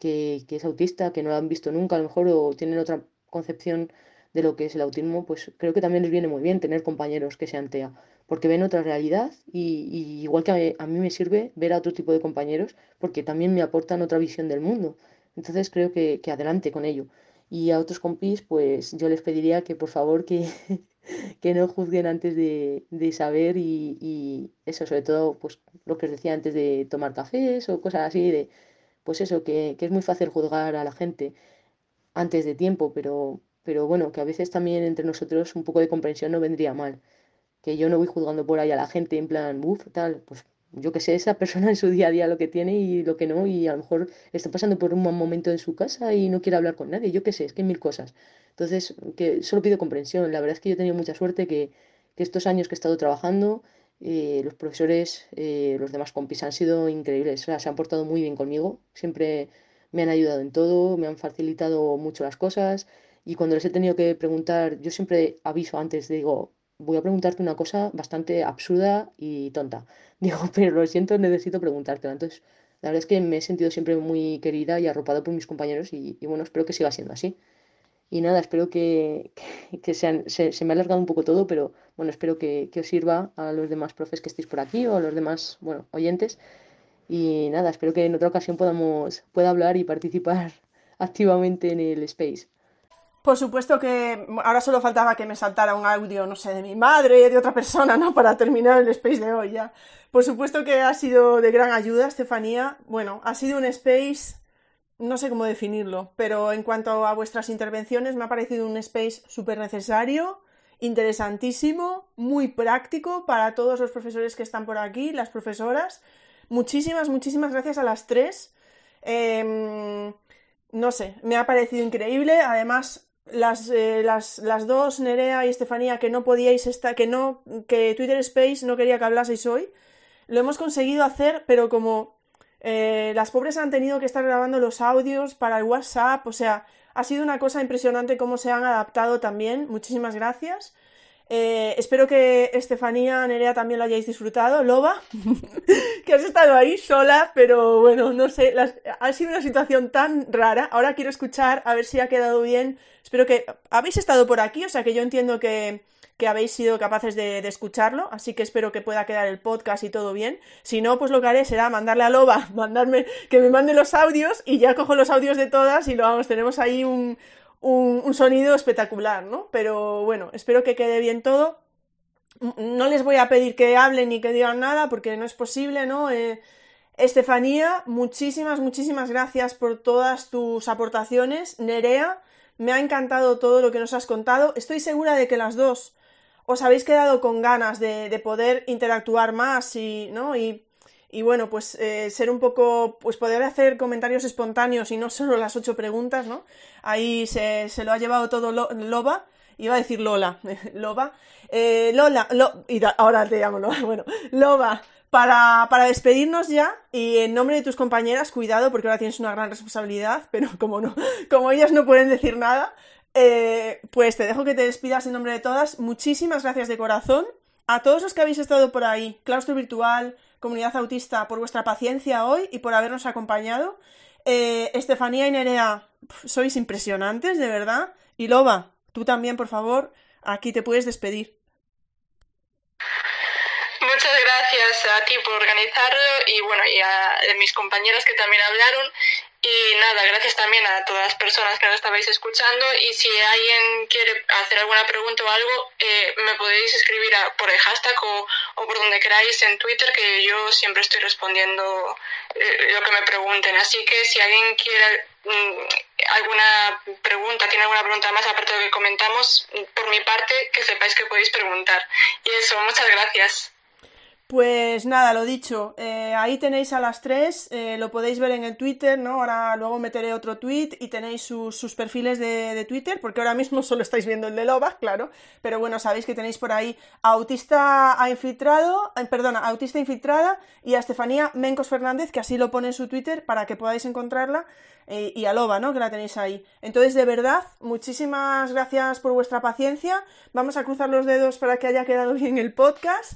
que, es autista, que no lo han visto nunca a lo mejor o tienen otra concepción de lo que es el autismo, pues creo que también les viene muy bien tener compañeros que sean TEA, porque ven otra realidad y, igual que a, mí me sirve ver a otro tipo de compañeros, porque también me aportan otra visión del mundo. Entonces creo que, adelante con ello. Y a otros compis, pues yo les pediría que por favor que, [laughs] que no juzguen antes de, saber y, y, eso, sobre todo, pues lo que os decía antes de tomar cafés o cosas así, de pues eso, que, es muy fácil juzgar a la gente antes de tiempo, pero, pero bueno, que a veces también entre nosotros un poco de comprensión no vendría mal. Que yo no voy juzgando por ahí a la gente en plan, uff, tal, pues yo que sé, esa persona [laughs] en su día a día lo que tiene y lo que no, y a lo mejor está pasando por un mal momento en su casa y no quiere hablar con nadie, yo qué sé, es que hay mil cosas. Entonces, que solo pido comprensión. La verdad es que yo he tenido mucha suerte que, que estos años que he estado trabajando, eh, los profesores, eh, los demás compis han sido increíbles, o se han portado muy bien conmigo, siempre me han ayudado en todo, me han facilitado mucho las cosas y cuando les he tenido que preguntar, yo siempre aviso antes, digo, voy a preguntarte una cosa bastante absurda y tonta. [laughs] Digo, pero lo siento, necesito preguntártela. Entonces, la verdad es que me he sentido siempre muy querida y arropada por mis compañeros y, y bueno, espero que siga siendo así. Y nada, espero que, que, se, se, me ha alargado un poco todo, pero bueno, espero que, que, os sirva a los demás profes que estéis por aquí o a los demás, bueno, oyentes. Y nada, espero que en otra ocasión podamos, pueda hablar y participar [laughs] activamente en el space. Por supuesto que ahora solo faltaba que me saltara un audio, no sé, de mi madre, de otra persona, ¿no? [laughs] Para terminar el space de hoy ya. Por supuesto que ha sido de gran ayuda, Estefanía. Bueno, ha sido un space no sé cómo definirlo, pero en cuanto a vuestras intervenciones me ha parecido un space súper necesario, interesantísimo, muy práctico para todos los profesores que están por aquí, las profesoras. Muchísimas, muchísimas gracias a las tres. Em, no sé, me ha parecido increíble. Además, las, eh, las, las, dos, Nerea y Estefanía, que no podíais estar, que no, que Twitter Space no quería que hablaseis hoy, lo hemos conseguido hacer, pero como Eh, las pobres han tenido que estar grabando los audios para el WhatsApp, o sea, ha sido una cosa impresionante cómo se han adaptado también. Muchísimas gracias. Eh, espero que Estefanía, Nerea también lo hayáis disfrutado. Loba, [laughs] que has estado ahí sola, pero bueno, no sé, ha sido una situación tan rara. Ahora quiero escuchar a ver si ha quedado bien. Espero que habéis estado por aquí, o sea que yo entiendo que, que habéis sido capaces de, escucharlo, así que espero que pueda quedar el podcast y todo bien. Si no, pues lo que haré será mandarle a Loba, [laughs] mandarme, que me mande los audios y ya cojo los audios de todas y lo vamos, tenemos ahí un, sonido espectacular, ¿no? Pero bueno, espero que quede bien todo. No les voy a pedir que hablen ni que digan nada porque no es posible, ¿no? Eh, Estefanía, muchísimas, muchísimas gracias por todas tus aportaciones. Nerea, me ha encantado todo lo que nos has contado. Estoy segura de que las dos os habéis quedado con ganas de, poder interactuar más y, ¿no? Y, bueno, pues eh, ser un poco, pues poder hacer comentarios espontáneos y no solo las ocho preguntas, ¿no? Ahí se, lo ha llevado todo Loba, iba a decir Lola, [laughs] Loba, eh, Lola, y ahora te llamo Loba, [laughs] bueno, Loba, para, para, despedirnos ya, y en nombre de tus compañeras, cuidado porque ahora tienes una gran responsabilidad, [laughs] pero como no, como ellas no pueden decir nada, eh, pues te dejo que te despidas en nombre de todas. Muchísimas gracias de corazón. A todos los que habéis estado por ahí, Claustro Virtual, Comunidad Autista, por vuestra paciencia hoy y por habernos acompañado. Eh, Estefanía y Nerea, sois impresionantes, de verdad. Y Loba, tú también, por favor, aquí te puedes despedir. Muchas gracias a ti por organizarlo y bueno, y a mis compañeras que también hablaron y nada, gracias también a todas las personas que nos estabais escuchando y si alguien quiere hacer alguna pregunta o algo, eh, me podéis escribir por el hashtag o, por donde queráis en Twitter, que yo siempre estoy respondiendo eh, lo que me pregunten. Así que si alguien quiere mm, alguna pregunta, tiene alguna pregunta más aparte de lo que comentamos, por mi parte, que sepáis que podéis preguntar. Y eso, muchas gracias. Pues nada, lo dicho, eh, ahí tenéis a las tres, eh, lo podéis ver en el Twitter, ¿no? Ahora luego meteré otro tweet y tenéis sus, perfiles de, Twitter, porque ahora mismo [laughs] solo estáis viendo el de Loba, claro, pero bueno, sabéis que tenéis por ahí a Autista a Infiltrado, eh, perdona, Autista Infiltrada y a Estefanía Mencos Fernández, que así lo pone en su Twitter para que podáis encontrarla, y a Loba, ¿no? Que la tenéis ahí. Entonces, de verdad, muchísimas gracias por vuestra paciencia, vamos a cruzar los dedos para que haya quedado [laughs] bien el podcast.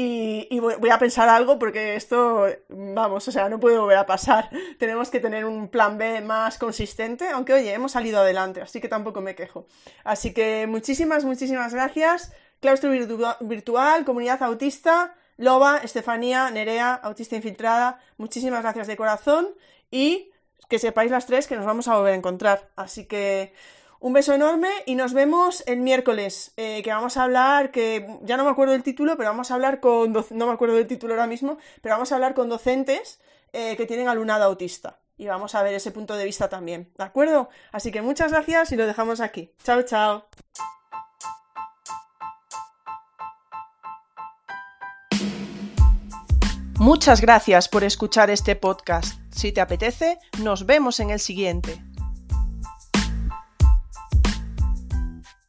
Y, voy a pensar algo porque esto, vamos, o sea, no puede volver a pasar. [laughs] Tenemos que tener un plan B más consistente, aunque oye, hemos salido adelante, así que tampoco me quejo. Así que muchísimas, muchísimas gracias. Claustro Virtual, Comunidad Autista, Loba, Estefanía, Nerea, Autista Infiltrada, muchísimas gracias de corazón y que sepáis las tres que nos vamos a volver a encontrar. Así que un beso enorme y nos vemos el miércoles, eh, que vamos a hablar, que ya no me acuerdo del título, pero vamos a hablar con, no me acuerdo del título ahora mismo, pero vamos a hablar con docentes eh, que tienen alumnado autista. Y vamos a ver ese punto de vista también, ¿de acuerdo? Así que muchas gracias y lo dejamos aquí. Chao, chao. Muchas gracias por escuchar este podcast. Si te apetece, nos vemos en el siguiente.